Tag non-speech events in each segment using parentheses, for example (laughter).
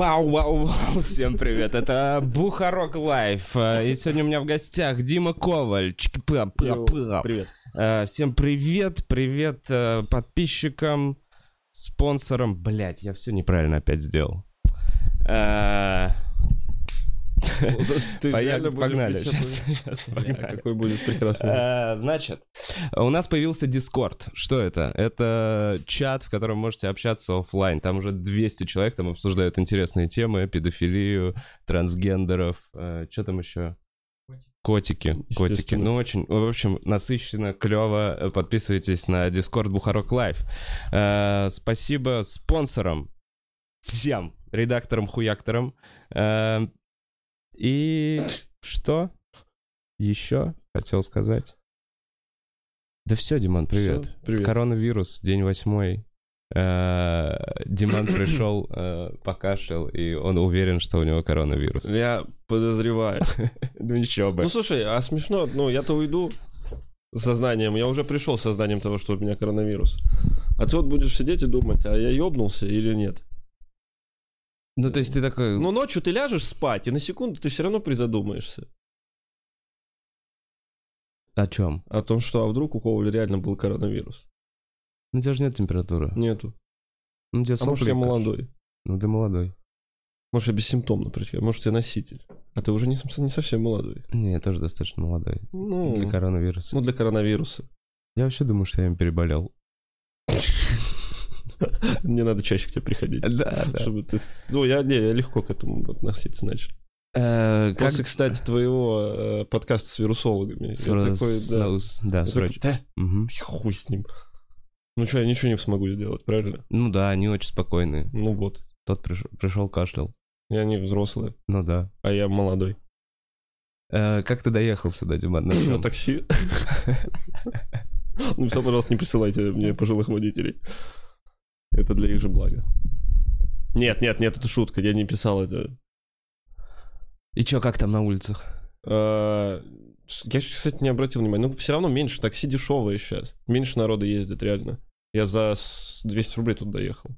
Бау, бау, бау. Всем привет, это Бухарог Live. Э, И сегодня у меня в гостях Дима Коваль. Привет. Э, Всем привет, привет э, подписчикам, спонсорам. Блять, я все неправильно опять сделал. (laughs) Э, реально будешь Погнали, сейчас, погнали. Какой будет прекрасный. Э, Значит, у нас появился Discord. Что это? Это чат, в котором можете общаться оффлайн. Там уже 200 человек, там обсуждают интересные темы, педофилию, трансгендеров, что там еще? Котики, котики. Ну, очень, в общем, насыщенно, клево. Подписывайтесь на Discord Бухарог Live. Э, Спасибо спонсорам, всем редакторам-хуякторам. И что еще хотел сказать? Да все, Диман, привет. Всё, привет. Коронавирус, день восьмой. Э, Диман (clears throat) пришел, э, покашлял, и он уверен, что у него коронавирус. Я подозреваю. (laughs) Ну ничего бы. Ну слушай, а смешно, ну я-то уйду с сознанием, я уже пришел с сознанием того, что у меня коронавирус. А ты вот будешь сидеть и думать, а я ёбнулся или нет? Ну, то есть ты такой... Ну ночью ты ляжешь спать, и на секунду ты все равно призадумаешься о чем? о том, что а вдруг у Коваля реально был коронавирус. Ну, у тебя же нет температуры. Нету. Ну, у тебя А может я молодой? Ну, ты молодой. Может я бессимптомно протекаю? Может я носитель? А ты уже не, не совсем молодой. Не, я тоже достаточно молодой. Ну, Для коронавируса. ну для коронавируса. Я вообще думаю, что я им переболел. (laughs) (laughs) Мне надо чаще к тебе приходить. Да, Чтобы ты... Ну, я, не, я легко к этому относиться начал. Э, Как... После, кстати, твоего э, подкаста с вирусологами. С- я такой, да, с- Да, я такой, «Да, Мгм. хуй с ним. Ну что, я ничего не смогу сделать, правильно? Ну да, они очень спокойные. Ну вот. Тот пришел, пришел кашлял. Я не взрослый, Ну да. а я молодой. Э, Как ты доехал сюда, Диман? На (clears throat) такси. (laughs) Ну все, пожалуйста, не присылайте мне пожилых водителей. Это для их же блага. Нет, нет, нет, это шутка, я не писал это. И чё, как там на улицах? А, Я, кстати, не обратил внимания. Ну, все равно меньше. Такси дешевое сейчас. Меньше народа ездит, реально. Я за с- 200 рублей тут доехал.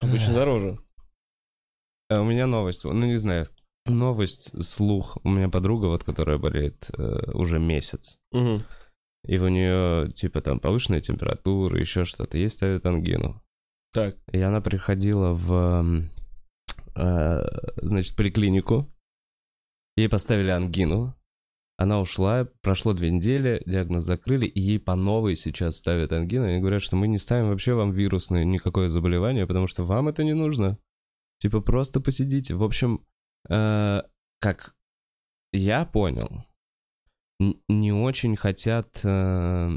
Обычно дороже. Э, У меня новость, ну не знаю, новость, слух. У меня подруга, вот, которая болеет э, уже месяц. Мгм. И у нее, типа, там повышенная температура, еще что-то. Ей ставят ангину. Так. И она приходила в, э, значит, поликлинику. Ей поставили ангину. Она ушла, прошло две недели, диагноз закрыли, и ей по новой сейчас ставят ангину. Они говорят, что мы не ставим вообще вам вирусное никакое заболевание, потому что вам это не нужно. Типа просто посидите. В общем, э, как я понял, не очень хотят, э,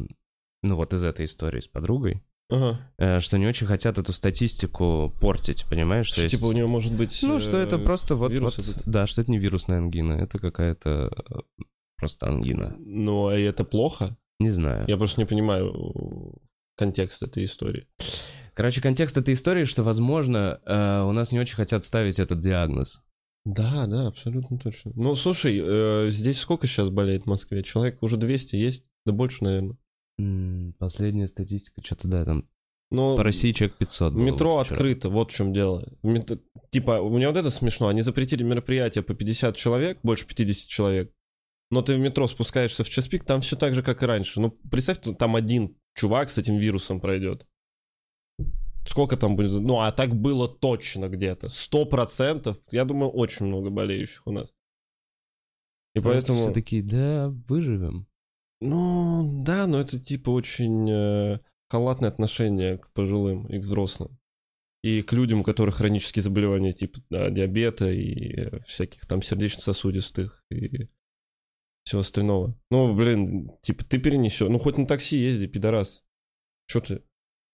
ну вот из этой истории с подругой, Ага. э, что не очень хотят эту статистику портить, понимаешь? Что, То есть- типа у него может быть... ну, что это э, просто вот, вот- этот? да, что это не вирусная ангина, это какая-то просто ангина. Ну, а это плохо? Не знаю. Я просто не понимаю контекст этой истории. Короче, контекст этой истории, что, возможно, у нас не очень хотят ставить этот диагноз. Да, да, абсолютно точно. Ну, слушай, э, здесь сколько сейчас болеет в Москве? Человек уже 200 есть? Да больше, наверное. М, Последняя статистика, что-то да, там Но по России человек 500 было метро вот вчера. открыто, вот в чем дело. Мет- Типа, у меня вот это смешно. Они запретили мероприятие по 50 человек, больше 50 человек. Но ты в метро спускаешься в час пик, там все так же, как и раньше. Ну, представь, там один чувак с этим вирусом пройдет. Сколько там будет? Ну, а так было точно где-то. Сто процентов. Я думаю, очень много болеющих у нас. И Просто поэтому... все такие, да, выживем. Ну, да, но это типа очень э, халатное отношение к пожилым и к взрослым. И к людям, у которых хронические заболевания типа да, диабета и э, всяких там сердечно-сосудистых и всего остального. Ну, блин, типа ты перенесешь. Ну, хоть на такси езди, пидорас. Че ты?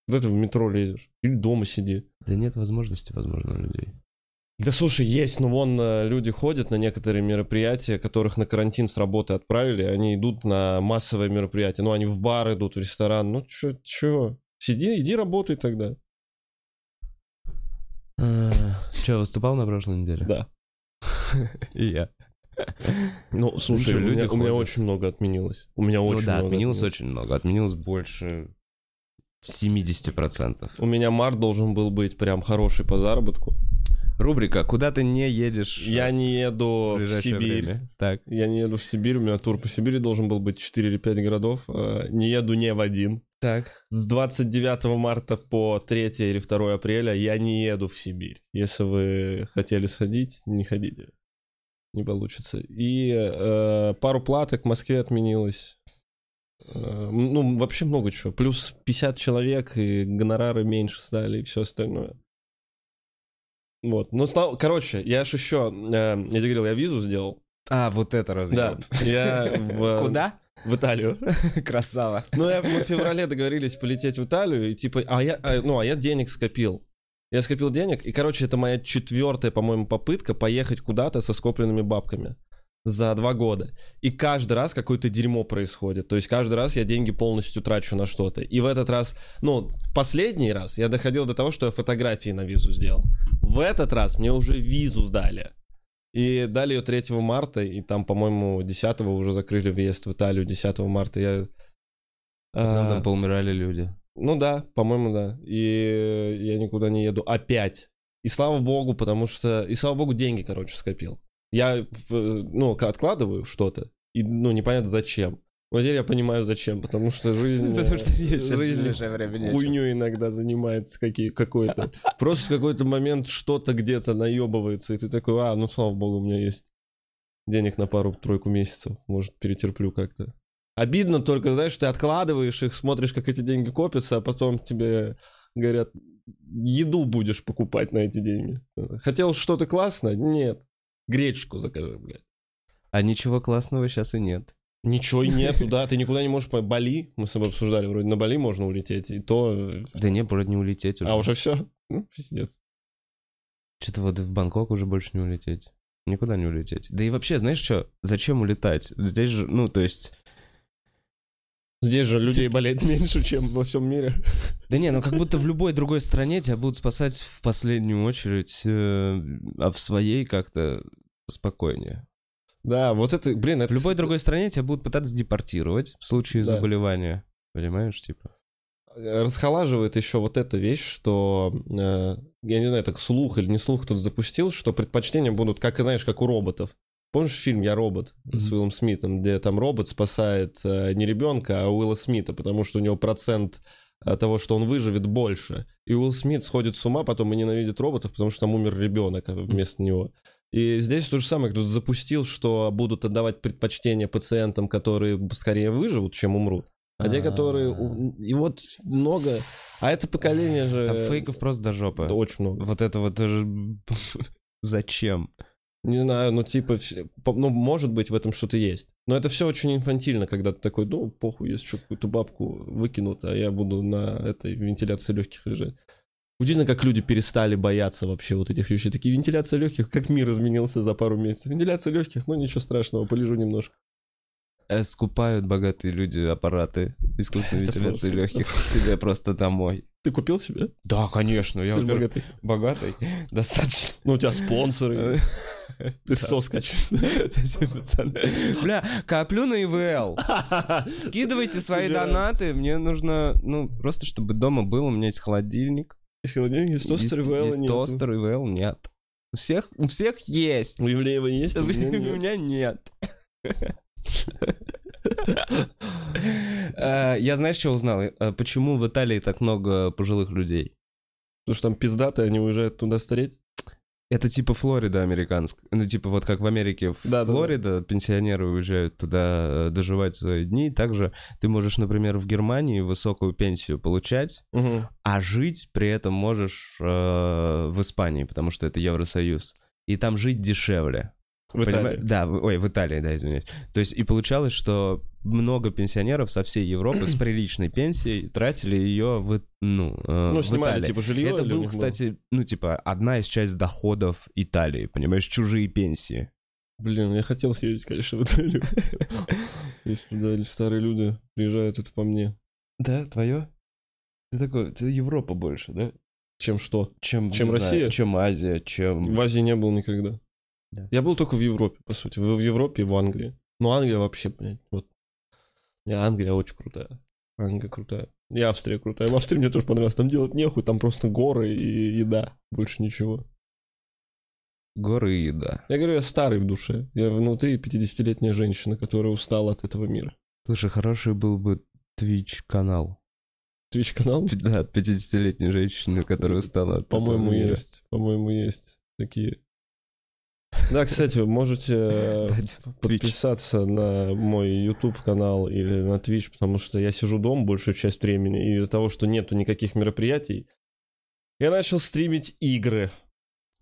Куда ты в метро лезешь? Или дома сиди. Да нет возможности, возможно, у людей. Да слушай, есть, но вон э, люди ходят на некоторые мероприятия, которых на карантин с работы отправили, они идут на массовое мероприятие. Ну, они в бар идут, в ресторан. Ну, чё, чё? Сиди, иди работай тогда. Че, выступал на прошлой неделе? Да. (laughs) И я. Ну, слушай, чё, у, меня, очень много отменилось. У меня очень ну да, много отменилось отменилось. очень много. Отменилось больше 70%. У меня март должен был быть прям хороший по заработку. Рубрика «Куда ты не едешь?» Я не еду в в Сибирь. время. Так. Я не еду в Сибирь, у меня тур по Сибири должен был быть 4 или 5 городов. а Не еду не в один. Так. С 29 марта по 3 или 2 апреля я не еду в Сибирь. Если вы хотели сходить, не ходите. Не получится. И э, пару платок в Москве отменилось. Э, ну, вообще много чего. Плюс 50 человек, и гонорары меньше стали, и все остальное. Вот. Ну, стал... короче, я же еще... э, я тебе говорил, я визу сделал. А, вот это разъем. Да. Я в, (laughs) Куда? в Италию. (laughs) Красава. Ну, я, мы в феврале договорились полететь в Италию, и типа, а я, а, ну, а я денег скопил. Я скопил денег, и, короче, это моя четвертая, по-моему, попытка поехать куда-то со скопленными бабками за два года. И каждый раз какое-то дерьмо происходит. То есть каждый раз я деньги полностью трачу на что-то. И в этот раз, ну, последний раз я доходил до того, что я фотографии на визу сделал. В этот раз мне уже визу сдали. И дали ее 3 марта, и там, по-моему, 10 уже закрыли въезд в Италию. 10 марта я... Там, а, там поумирали люди. ну да, по-моему, да. И я никуда не еду опять. И слава богу, потому что... И слава богу, деньги, короче, скопил. Я, э, ну, откладываю что-то, и, ну, непонятно зачем. Но теперь я понимаю, зачем, потому что жизнь... (laughs) Потому что жизнь хуйню иногда занимается какие, какой-то. (laughs) Просто в какой-то момент что-то где-то наебывается, и ты такой, а, ну, слава богу, у меня есть денег на пару-тройку месяцев, может, перетерплю как-то. Обидно только, знаешь, ты откладываешь их, смотришь, как эти деньги копятся, а потом тебе говорят, еду будешь покупать на эти деньги. Хотел что-то классное? Нет. Гречку закажи, блядь. А ничего классного сейчас и нет. Ничего и нету, да, ты никуда не можешь по Бали, мы с тобой обсуждали, вроде на Бали можно улететь, и то... э, Да не, вроде не улететь уже. А уже все? Ну, пиздец. Что-то вот в Бангкок уже больше не улететь. Никуда не улететь. Да и вообще, знаешь что, зачем улетать? Здесь же, ну, то есть... Здесь же людей болеет меньше, чем во всем мире. Да не, ну как будто в любой другой стране тебя будут спасать в последнюю очередь, э, а в своей как-то спокойнее. Да, вот это, блин, это... В любой другой стране тебя будут пытаться депортировать в случае Да. заболевания. Понимаешь, типа? расхолаживает еще вот эта вещь, что, э, я не знаю, так слух или не слух кто-то запустил, что предпочтения будут, как, знаешь, как у роботов. Помнишь фильм «Я робот» с. Уиллом Смитом, где там робот спасает э, не ребенка, а Уилла Смита, потому что у него процент э, того, что он выживет, больше. И Уилл Смит сходит с ума потом и ненавидит роботов, потому что там умер ребенок а вместо него. И здесь то же самое, кто-то запустил, что будут отдавать предпочтение пациентам, которые скорее выживут, чем умрут. А те, которые... у- И вот много... А это поколение же... Там фейков просто до жопы. Очень много. Вот это вот. (laughs) Зачем? Не знаю, ну типа, ну может быть в этом что-то есть. Но это все очень инфантильно, когда ты такой, ну похуй, если что, какую-то бабку выкинут, а я буду на этой вентиляции легких лежать. Удивительно, как люди перестали бояться вообще вот этих вещей. Такие вентиляция легких, как мир изменился за пару месяцев. Вентиляция легких, ну ничего страшного, полежу немножко. Э, Скупают богатые люди аппараты искусственной (laughs) Это вентиляции просто- легких себе просто домой. Ты купил себе? Да, конечно. Я Ты богатый. богатый. (laughs) Достаточно. Ну у тебя спонсоры. (laughs) Ты сос. (laughs) Бля, коплю на ИВЛ. Скидывайте свои донаты. Мне нужно, ну, просто чтобы дома был. У меня есть холодильник. Из холодильника есть тостер, есть, ИВЛ есть нету. тостер, ИВЛ нет. У всех, у всех есть. У Евлеева есть, а у меня нет. Э, Я знаешь, что узнал? Э, Почему в Италии так много пожилых людей? Потому что там пиздатые, они уезжают туда стареть. Это типа Флорида американская. Ну, типа вот как в Америке, в Да, да, да. Флорида, пенсионеры уезжают туда э, доживать свои дни. Также ты можешь, например, в Германии высокую пенсию получать, а жить при этом можешь э, в Испании, потому что это Евросоюз. И там жить дешевле. В? Италии. Да, ой, в Италии, да, извиняюсь. То есть и получалось, что много пенсионеров со всей Европы с приличной пенсией тратили ее в, ну, э, Ну, в снимали, Италии. типа, жилье. Это был, кстати, ну, типа, одна из часть доходов Италии, понимаешь, чужие пенсии. Блин, я хотел съездить, конечно, в Италию. (laughs) Если туда старые люди приезжают, это по мне. Да, твое? Ты такой, тебе Европа больше, да? Чем что? Чем, Чем не знаю, Россия? чем Азия, чем... В Азии не был никогда. Да. Я был только в Европе, по сути. В Европе и в Англии. Но Англия вообще, блядь, вот. Англия очень крутая. Англия крутая. И Австрия крутая. В Австрии мне тоже понравилось. Там делать нехуй, там просто горы и еда. Больше ничего. Горы и еда. Я говорю, я старый в душе. Я внутри 50-летняя женщина, которая устала от этого мира. Слушай, хороший был бы Twitch канал. Twitch канал? Да, от 50-летней женщины, которая устала от По-моему, этого мира. есть. По-моему, есть такие. Да, кстати, вы можете э, подписаться на мой YouTube канал или на Twitch, потому что я сижу дома большую часть времени, и из-за того, что нету никаких мероприятий, я начал стримить игры,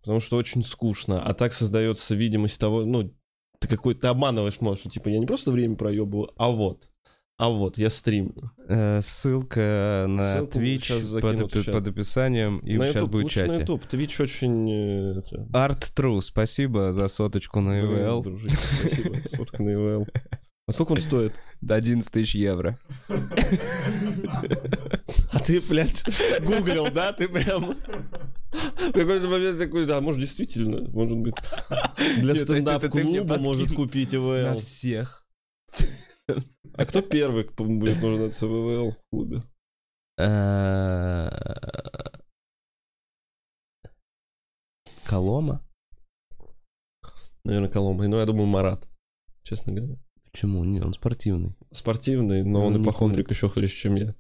потому что очень скучно, а так создается видимость того, ну, ты какой-то обманываешь, может, что типа я не просто время проебываю, а вот, а вот, я стримлю. Э, Ссылка на Ссылку Twitch под, под описанием и на сейчас YouTube, будет лучше на чате. YouTube, Twitch очень... э, это, Art True, спасибо за соточку на EVL. дружище, спасибо, (laughs) сотка на EVL. А сколько он стоит? До 11 тысяч евро. (laughs) А ты, блядь, гуглил, да? Ты прям... В какой-то момент такой, да, может, действительно, может быть, для стендап-клуба может купить На ИВЛ. всех. А кто первый будет нуждаться в ИВЛ в клубе? Колома? Наверное, Коломбо. Ну, я думаю, Марат, честно говоря. Почему? Не, он спортивный. Спортивный, но он Ну, и похондрик еще хлеще, чем я.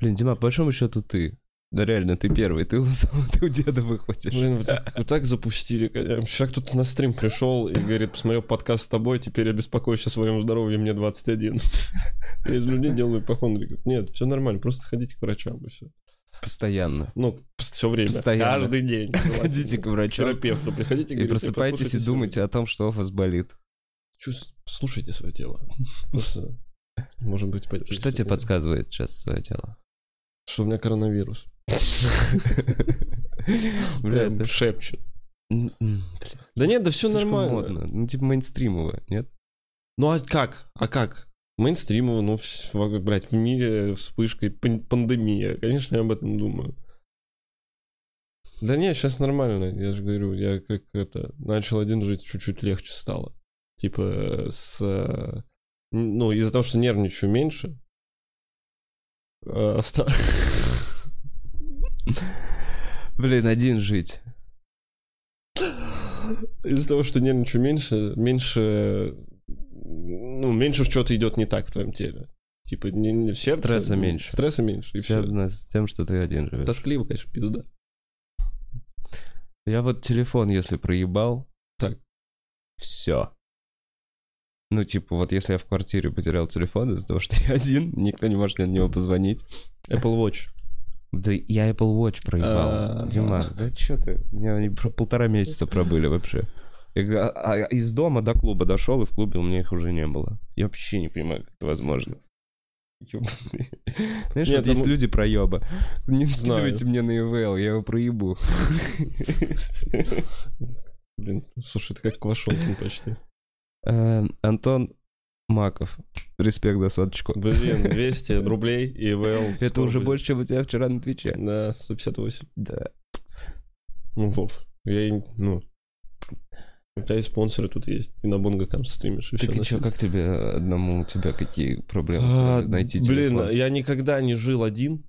Блин, Дима, по большому счету ты. Да реально, ты первый, ты у, (laughs) ты у деда выхватишь. Блин, вы так, вы так запустили. Сейчас кто-то на стрим пришел и говорит, посмотрел подкаст с тобой, теперь я беспокоюсь о своем здоровье, мне 21. (laughs) Я из людей делаю ипохондриков. Нет, все нормально, просто ходите к врачам и все. Постоянно. Ну, все время. Постоянно. Каждый день. (laughs) Ходите к врачу терапевту приходите. и просыпайтесь и думайте о том, что у вас болит. Слушайте свое тело. Просто, может быть. Что тебе подсказывает сейчас свое тело? Что у меня коронавирус. (laughs) Бля, м, м, Да нет, да все нормально. Ну, типа мейнстримовое, нет? Ну а как? А как? Мейнстримово, ну, в- блядь, в мире вспышкой пан- пандемия. Конечно, я об этом думаю. Да нет, сейчас нормально, я же говорю, я как это, начал один жить, чуть-чуть легче стало. Типа с... Ну, из-за того, что нервничаю меньше, э, оста- (laughs) Блин, один жить. из-за того, что нервничаю меньше, меньше... Ну, меньше что-то идет не так в твоем теле. Типа, не, не- в сердце... Стресса меньше. Стресса меньше, и. Связано с тем, что ты один живешь. Тоскливо, конечно, пизда. Я вот телефон, если проебал, Так. все. Ну, типа, вот если я в квартире потерял телефон из-за того, что я один, никто не может мне на него позвонить. Apple Watch. Да я Apple Watch проебал. А. Дима, да что ты? У меня они полтора месяца пробыли вообще. А- а из дома до клуба дошел, и в клубе у меня их уже не было. Я вообще не понимаю, как это возможно. Ёбаный. Знаешь, Нет, вот есть люди проеба. Не скидывайте мне на EVL, я его проебу. (laughs) Блин, слушай, это как Квашонкин почти. Э, Антон Маков. Респект за соточку. Блин, (laughs) 200 рублей и ИВЛ. Это уже будет. больше, чем у тебя вчера на Твиче. Да, 158. Да. Ну, Вов, я, и- ну, у тебя и спонсоры тут есть. И на Бонгакам стримишь. И Так и что, как тебе одному, у тебя какие проблемы А, найти Блин, телефон? я никогда не жил один.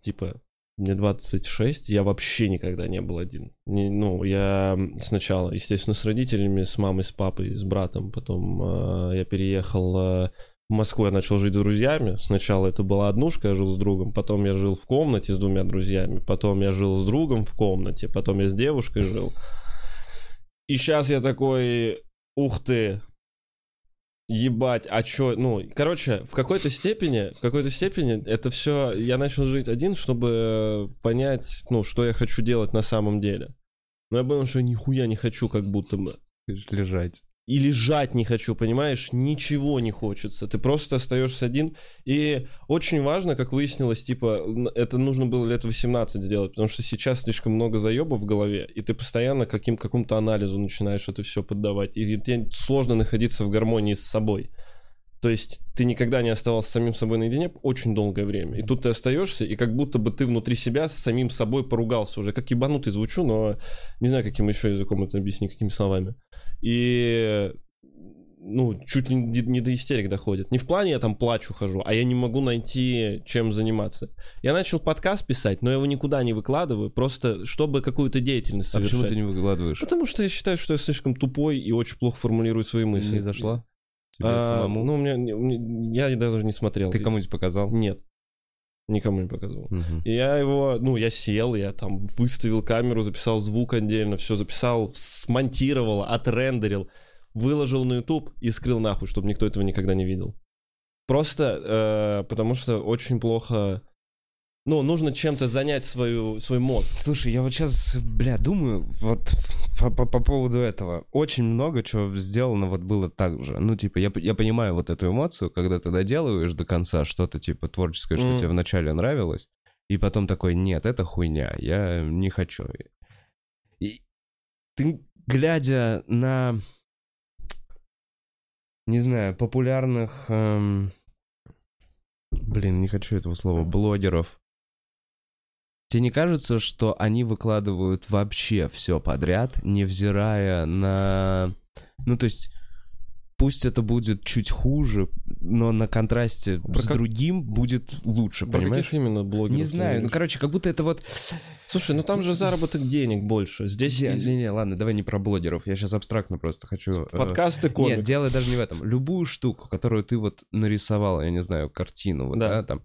Типа, мне 26, я вообще никогда не был один. Не, ну, я сначала, естественно, с родителями, с мамой, с папой, с братом. Потом э, я переехал э, в Москву, я начал жить с друзьями. Сначала это была однушка, я жил с другом. Потом я жил в комнате с двумя друзьями. Потом я жил с другом в комнате. Потом я с девушкой жил. И сейчас я такой, ух ты, ебать, а чё, ну, короче, в какой-то степени, в какой-то степени это все, я начал жить один, чтобы понять, ну, что я хочу делать на самом деле. Но я понял, что нихуя не хочу, как будто бы. Лежать. И лежать не хочу, понимаешь? Ничего не хочется. Ты просто остаешься один. И очень важно, как выяснилось, типа, это нужно было лет 18 сделать, потому что сейчас слишком много заебов в голове, и ты постоянно каким, какому-то анализу начинаешь это все поддавать. И тебе сложно находиться в гармонии с собой. То есть ты никогда не оставался с самим собой наедине очень долгое время. И тут ты остаешься, и как будто бы ты внутри себя с самим собой поругался уже. Как ебанутый звучу, но не знаю, каким еще языком это объяснить, какими словами. И ну, чуть ли не до истерик доходит. Не в плане я там плачу хожу, а я не могу найти, чем заниматься. Я начал подкаст писать, но я его никуда не выкладываю, просто чтобы какую-то деятельность А совершать. почему ты не выкладываешь? Потому что я считаю, что я слишком тупой и очень плохо формулирую свои мысли. Не зашло? Тебе А, самому? Ну, у меня, у меня- я даже не смотрел. Ты кому-нибудь показал? Нет. Никому не показывал. Мгм. И я его, ну, я сел, я там выставил камеру, записал звук отдельно, все записал, смонтировал, отрендерил, выложил на YouTube и скрыл нахуй, чтобы никто этого никогда не видел. Просто э, потому что очень плохо... Ну, нужно чем-то занять свою, свой мозг. Слушай, я вот сейчас, бля, думаю, вот по, по- по поводу этого. Очень много чего сделано вот было так же. Ну, типа, я, я понимаю вот эту эмоцию, когда ты доделываешь до конца что-то, типа, творческое, что Мгм. тебе вначале нравилось, и потом такой, нет, это хуйня, я не хочу. И ты, глядя на, не знаю, популярных, эм, блин, не хочу этого слова, блогеров, Тебе не кажется, что они выкладывают вообще все подряд, невзирая на... Ну, то есть, пусть это будет чуть хуже, но на контрасте Про с как- другим будет лучше, Про понимаешь? каких именно блогеров? Не знаю, ну, короче, как будто это вот... Слушай, ну там же заработок денег больше. Здесь Не, из- не, не, ладно, давай не про блогеров, я сейчас абстрактно просто хочу... э, подкасты комик. Нет, дело даже не в этом. Любую штуку, которую ты вот нарисовал, я не знаю, картину, вот, Да. да, там,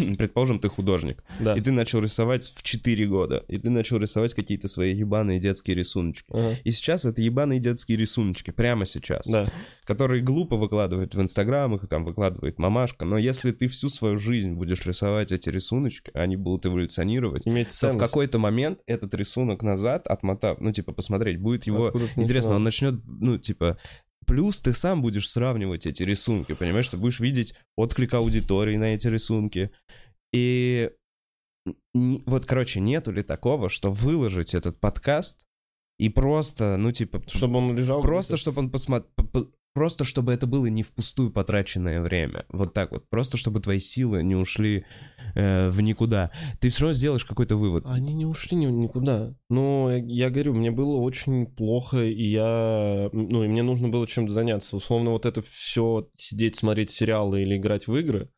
(laughs) предположим, ты художник, Да. и ты начал рисовать в 4 года, и ты начал рисовать какие-то свои ебаные детские рисуночки. Ага. И сейчас это ебаные детские рисуночки, прямо сейчас, Да. которые глупо выкладывать в Инстаграм, их там выкладывает мамашка, но если ты всю свою жизнь будешь рисовать эти рисуночки, они будут эволюционировать, Иметь то в какой-то момент этот рисунок назад, отмотав, ну, типа, посмотреть, будет его... Интересно, начинал? он начнет, ну, типа... Плюс ты сам будешь сравнивать эти рисунки, понимаешь? Ты будешь видеть отклик аудитории на эти рисунки. И вот, короче, нету ли такого, что выложить этот подкаст и просто, ну, типа, Чтобы он лежал... просто, чтобы он посмотрел... Просто чтобы это было не впустую потраченное время. Вот так вот. Просто чтобы твои силы не ушли э, в никуда. Ты все равно сделаешь какой-то вывод. Они не ушли ни- никуда. Но я, говорю, мне было очень плохо, и я... Ну, и мне нужно было чем-то заняться. Условно, вот это все сидеть, смотреть сериалы или играть в игры,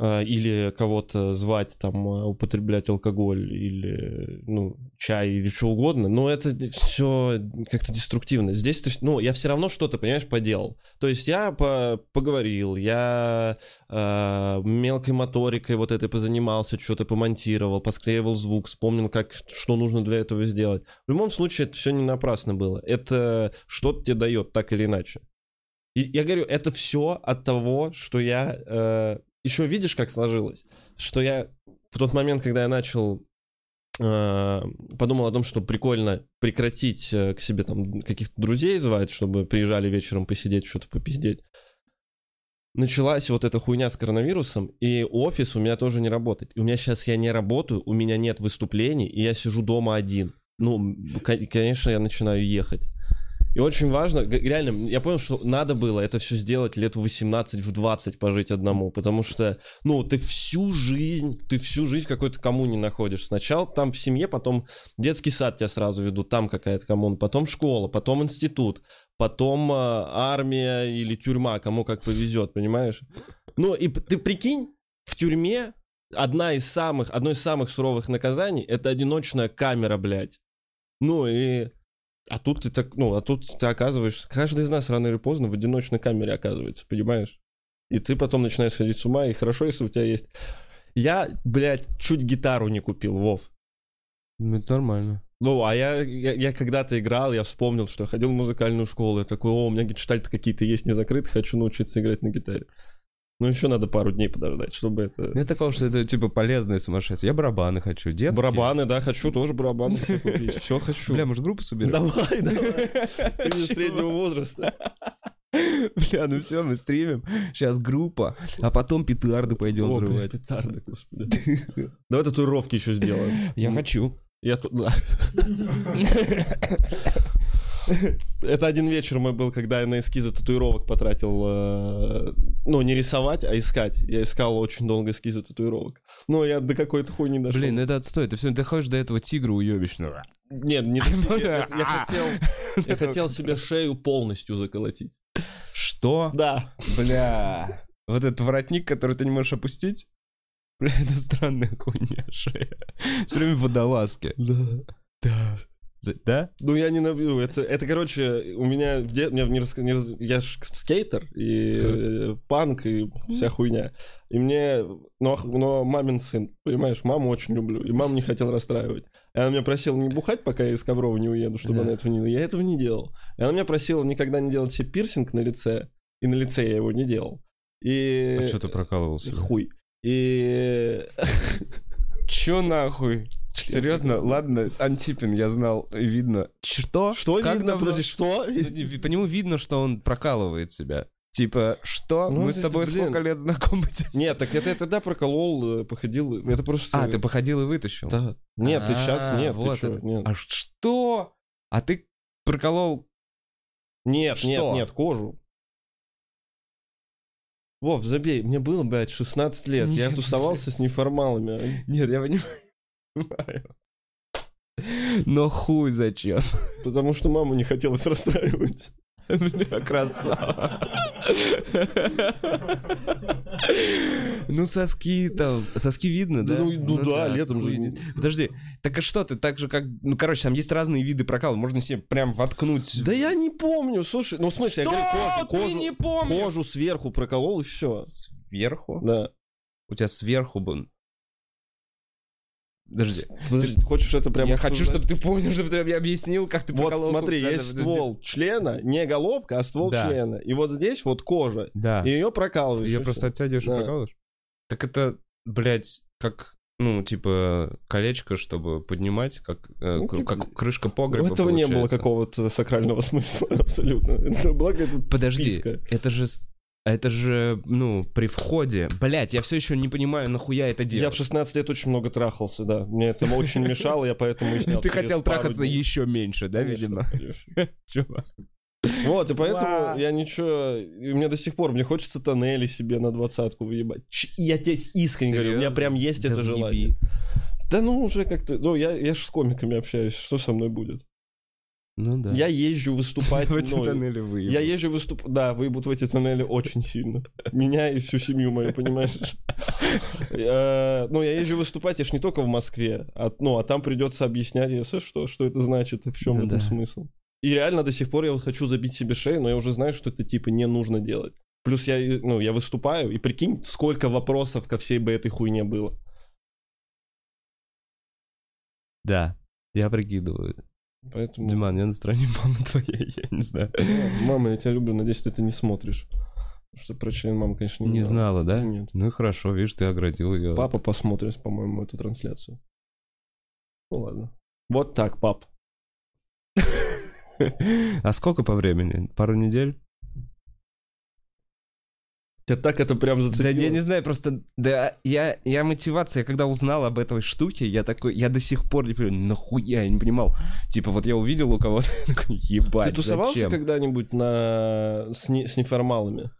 или кого-то звать, там, а, употреблять алкоголь, или, ну, чай, или что угодно, но это все как-то деструктивно. Здесь, ты, ну, я все равно что-то, понимаешь, поделал. То есть я по- поговорил, я э, мелкой моторикой вот этой позанимался, что-то помонтировал, посклеивал звук, вспомнил, как, что нужно для этого сделать. В любом случае, это все не напрасно было. Это что-то тебе дает, так или иначе. И я говорю, это все от того, что я... еще видишь, как сложилось? Что я в тот момент, когда я начал э, подумал о том, что прикольно прекратить э, к себе там каких-то друзей звать, чтобы приезжали вечером посидеть, что-то попиздеть. Началась вот эта хуйня с коронавирусом, и офис у меня тоже не работает. И у меня сейчас я не работаю, у меня нет выступлений, и я сижу дома один. Ну, ко- конечно, я начинаю ехать. И очень важно, реально, я понял, что надо было это все сделать лет в 18, в 20 пожить одному, потому что, ну, ты всю жизнь, ты всю жизнь какой-то коммуне находишь. Сначала там в семье, потом детский сад тебя сразу ведут, там какая-то коммуна, потом школа, потом институт, потом э, армия или тюрьма, кому как повезет, понимаешь? Ну, и ты прикинь, в тюрьме одна из самых, одно из самых суровых наказаний — это одиночная камера, блядь. Ну и... А тут ты так, ну, а тут ты оказываешься... Каждый из нас рано или поздно в одиночной камере оказывается, понимаешь? И ты потом начинаешь сходить с ума, и хорошо, если у тебя есть... Я, блядь, чуть гитару не купил, Вов. Ну, это нормально. Ну, а я, я, я когда-то играл, я вспомнил, что я ходил в музыкальную школу, я такой, о, у меня гештальты какие-то есть не закрыты, хочу научиться играть на гитаре. Ну, еще надо пару дней подождать, чтобы это... Нет такого, что это типа полезное сумасшествие. Я барабаны хочу, детские. Барабаны, да, хочу тоже барабаны все купить, все хочу. Бля, может группу соберем? Давай, давай. (laughs) Ты же среднего возраста. Бля, ну все, мы стримим. Сейчас группа, а потом петарды пойдем О, бля, взрывать. петарды, господи. (laughs) Давай татуировки еще сделаем. Я хочу. Я тут... да. (laughs) (laughs) Это один вечер мой был, когда я на эскизы татуировок потратил, э, ну, не рисовать, а искать. Я искал очень долго эскизы татуировок. Но я до какой-то хуйни дошел. Блин, ну это отстой. Ты все доходишь до этого тигра уебищного. Нет, не я, я (laughs) хотел, я хотел себе шею полностью заколотить. Что? Да. Бля. Вот этот воротник, который ты не можешь опустить? Бля, это странная хуйня шея. Все время в водолазке. Да. Да. Ну, я не набью. Это, это короче, у меня... в де- мне не раска- не рас- я ж скейтер, и э, панк, и вся хуйня. И мне... Но, но мамин сын, понимаешь, маму очень люблю, и маму не хотел расстраивать. И она меня просила не бухать, пока я из Коврова не уеду, чтобы Да. она этого не... Я этого не делал. И она меня просила никогда не делать себе пирсинг на лице, и на лице я его не делал. И... А что ты прокалывался? Хуй. И... Чё нахуй? Серьезно? Ладно, Антипин я знал, и видно. Что? Что Как видно? давно? Подожди, что? По нему видно, что он прокалывает себя. Типа, что? Ну, Мы с тобой блин. сколько лет знакомы? Нет, так это я тогда проколол, э, походил. Это просто... А, ты походил и вытащил? Да. Нет, ты сейчас А, нет. вот. А что? А ты проколол... Нет, Что? нет, нет, кожу. Вов, забей, мне было, блядь, 16 лет. я тусовался с неформалами. Нет, я понимаю. Но хуй зачем? Потому что маму не хотелось расстраивать. Бля, красава. Ну, соски там, соски видно, да? Ну, ну да, летом же. хуй. Подожди, так а что ты, так же как, ну, короче, там есть разные виды прокала, можно себе прям воткнуть. Да я не помню, слушай, ну в смысле, я говорю, кожу, кожу, не помнишь? кожу сверху проколол и все. Сверху? Да. У тебя сверху был... Подожди. Подожди, хочешь это прямо я хочу, обсуждать? чтобы ты понял, чтобы ты мне объяснил, как ты Вот смотри, есть да, ствол члена, не головка, а ствол Да. члена. И вот здесь вот кожа. Да. И ее прокалываешь. Ее и просто оттягиваешь и Да. прокалываешь? Так это, блядь, как, ну, типа, колечко, чтобы поднимать, как, э, Ну, типа, как крышка У погреба, этого не было получается. какого-то сакрального (laughs) смысла абсолютно. Это была какая-то Подожди, писька. это же... Это же, ну, при входе. Блять, я все еще не понимаю, нахуя это Я в делать. 16 лет очень много трахался, да. Мне это очень мешало, я поэтому и снял Ты хотел трахаться еще меньше, да, видимо? Чувак. Вот, и поэтому Ва. я ничего... И мне до сих пор, мне хочется тоннели себе на двадцатку въебать. Ч- Я тебе искренне говорю, у меня прям есть Да это въеби. желание. Да ну уже как-то... Ну, я, я же с комиками общаюсь, что со мной будет? Ну да. Я езжу выступать... (laughs) в эти ну, тоннели выебал. Я езжу выступ... Да, выебут в эти тоннели очень сильно. Меня и всю семью мою, понимаешь? (laughs) Ну, я езжу выступать, я ж не только в Москве, а, ну, а там придется объяснять, если что, что это значит и в чем Ну этом смысл. И реально до сих пор я вот хочу забить себе шею, но я уже знаю, что это типа не нужно делать. Плюс я, ну, я выступаю, и прикинь, сколько вопросов ко всей бы этой хуйне было. Да, я прикидываю. Поэтому... Диман, я на стороне мамы твоей, (laughs) я не знаю. Мама, я тебя люблю, надеюсь, ты это не смотришь. Потому что про член мама, конечно, не, Не знала, да? Нет. Ну и хорошо, видишь, ты оградил ее. Папа посмотрит, по-моему, эту трансляцию. Ну ладно. Вот так, пап. (laughs) А сколько по времени? Пару недель? Тебя так это прям Да зацепило. я не знаю, просто да, я, я мотивация, когда узнал об этой штуке, я такой, я до сих пор не понимаю, нахуя, я не понимал. Типа вот я увидел у кого-то, (laughs) такой, ебать, Ты тусовался когда-нибудь на... с, не- с неформалами?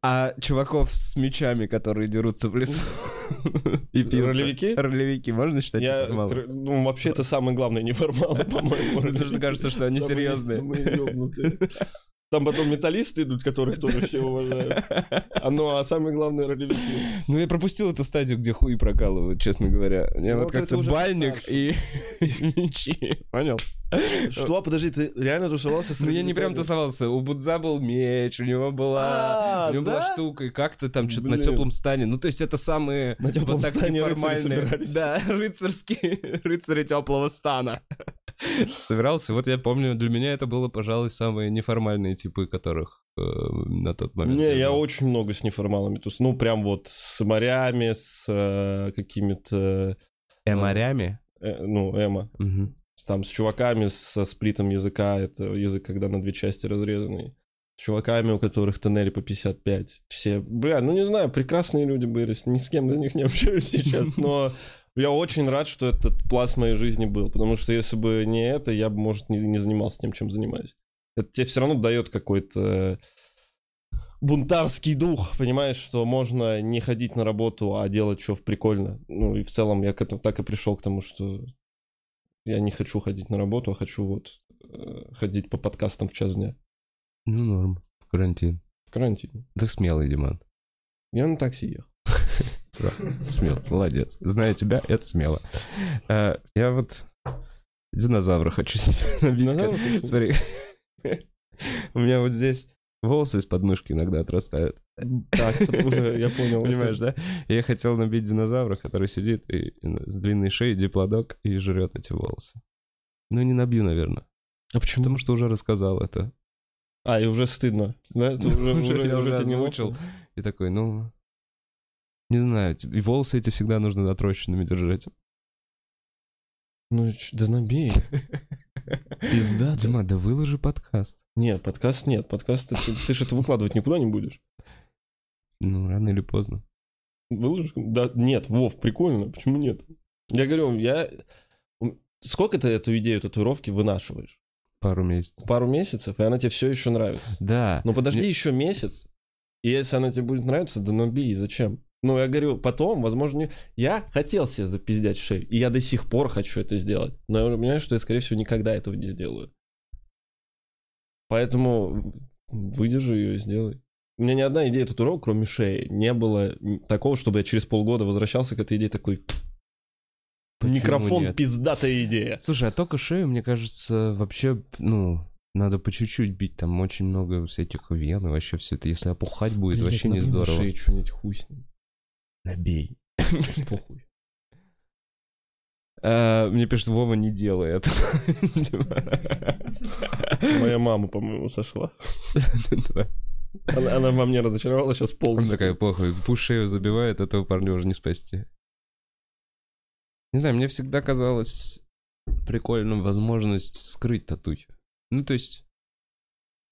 А чуваков с мечами, которые дерутся в лесу. И пьют. Ролевики? Ролевики, можно считать Я, неформалами? кр- ну, вообще, это самые главные неформалы, по-моему. Потому что кажется, что они серьезные. Там потом металлисты идут, которых тоже все уважают. А, ну, а самые главные ролевики. Ну, я пропустил эту стадию, где хуи прокалывают, честно говоря. Я Ну, вот как-то бальник и (laughs) и мечи. Понял? Что, подожди, ты реально тусовался с Ну, я не прям тусовался. У Будза был меч, у него была... А, У него была штука, и как-то там что-то на теплом стане. Ну, то есть это самые... На теплом стане рыцари неформальные- собирались. Да, (laughs) рыцарские, рыцари теплого стана. (laughs) Собирался, вот я помню, для меня это было, пожалуй, самые неформальные типы, которых э, на тот момент... Не, я очень много с неформалами тус. Ну, прям вот с морями, с э, какими-то... Эморями? э, ну, эмо. С- Там с чуваками со сплитом языка. Это язык, когда на две части разрезанный. С чуваками, у которых тоннели по 55. Все, бля, ну не знаю, прекрасные люди были. Ни с кем из них не общаюсь сейчас, (laughs) но Я очень рад, что этот пласт моей жизни был, потому что если бы не это, я бы, может, не, не занимался тем, чем занимаюсь. Это тебе все равно дает какой-то бунтарский дух, понимаешь, что можно не ходить на работу, а делать что прикольно. Ну и в целом я к этому так и пришел к тому, что я не хочу ходить на работу, а хочу вот э, ходить по подкастам в час дня. Ну, норм. В карантин. В карантине. Ты смелый, Диман. Я на такси ехал. Да, Смело, молодец. Зная тебя, это смело. Э, Я вот динозавра хочу себе (laughs) набить. Смотри. У меня вот здесь волосы из подмышки иногда отрастают. Так, уже я понял. Понимаешь, да? Я хотел набить динозавра, который сидит и, с длинной шеей, диплодок, и жрет эти волосы. Ну, не набью, наверное. А почему? Потому что уже рассказал это. А, и уже стыдно. Да, это уже, (laughs) Уже уже, я уже тебе озвучил. неловко. И такой, ну... Не знаю, и волосы эти всегда нужно отрощенными держать. Ну, да набей. (laughs) Пизда. Дима, да выложи подкаст. Нет, подкаст нет. Подкаст ты, ты же это выкладывать никуда не будешь. Ну, рано или поздно. Выложишь? Да, нет, Вов, прикольно. Почему нет? Я говорю, я... Сколько ты эту идею татуировки вынашиваешь? Пару месяцев. Пару месяцев, и она тебе все еще нравится. Да. Но подожди Мне- еще месяц, и если она тебе будет нравиться, да набей, зачем? Ну, я говорю, потом, возможно, не... я хотел себе запиздять шею, и я до сих пор хочу это сделать. Но я понимаю, что я, скорее всего, никогда этого не сделаю. Поэтому выдержи ее и сделай. У меня ни одна идея татуировок, кроме шеи, не было такого, чтобы я через полгода возвращался к этой идее такой... Почему Микрофон нет? пиздатая идея. Слушай, а только шею, мне кажется, вообще, ну, надо по чуть-чуть бить. Там очень много всяких вен и вообще все это. Если опухать будет, Блядь, вообще не здорово. шее что-нибудь хуй с ним. Набей. (laughs) Похуй. А, Мне пишет, Вова, не делай это. (laughs) Моя мама, по-моему, сошла. Она, она во мне разочаровалась сейчас полностью. такая, похуй, пусть шею забивает, этого парня уже не спасти. Не знаю, мне всегда казалось прикольным возможность скрыть татухи. Ну, то есть,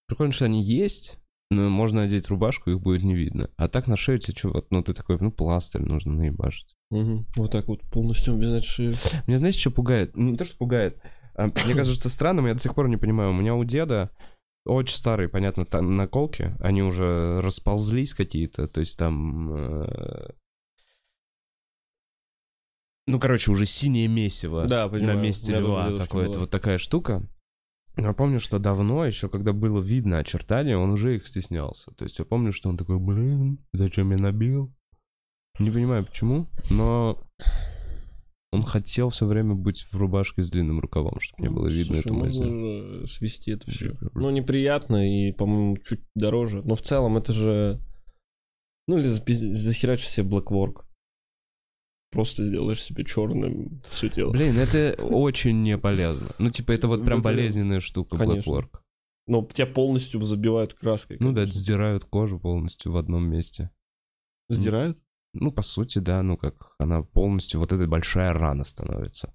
прикольно, что они есть, но можно одеть рубашку, их будет не видно. А так на шею тебе что, вот, ну, ты такой, ну, пластырь нужно наебашить. Мгм. Вот так вот полностью обвязать шею. Меня знаешь, что пугает? Ну, Не то, что пугает. а, Мне кажется странным, я до сих пор не понимаю. У меня у деда очень старые, понятно, та- наколки. Они уже расползлись какие-то. То есть там... э, Ну, короче, уже синее месиво Да, понимаю. на месте льва. Какое-то вот такая штука. Я помню, что давно, еще когда было видно очертания, он уже их стеснялся. То есть я помню, что он такой, блин, зачем я набил? Не понимаю почему, но он хотел все время быть в рубашке с длинным рукавом, чтобы не было видно Слушай, эту мазь. свести это все. Ну, неприятно и, по-моему, чуть дороже. Но в целом это же... Ну, или захерачишь себе блэкворк. Просто сделаешь себе черным все тело. Блин, это очень не полезно. Ну, типа, это вот прям Это- болезненная штука, Конечно. Blackwork. Но тебя полностью забивают краской. Ну да, сдирают кожу полностью в одном месте. Сдирают? Ну, по сути, да, ну как она полностью, вот эта большая рана становится.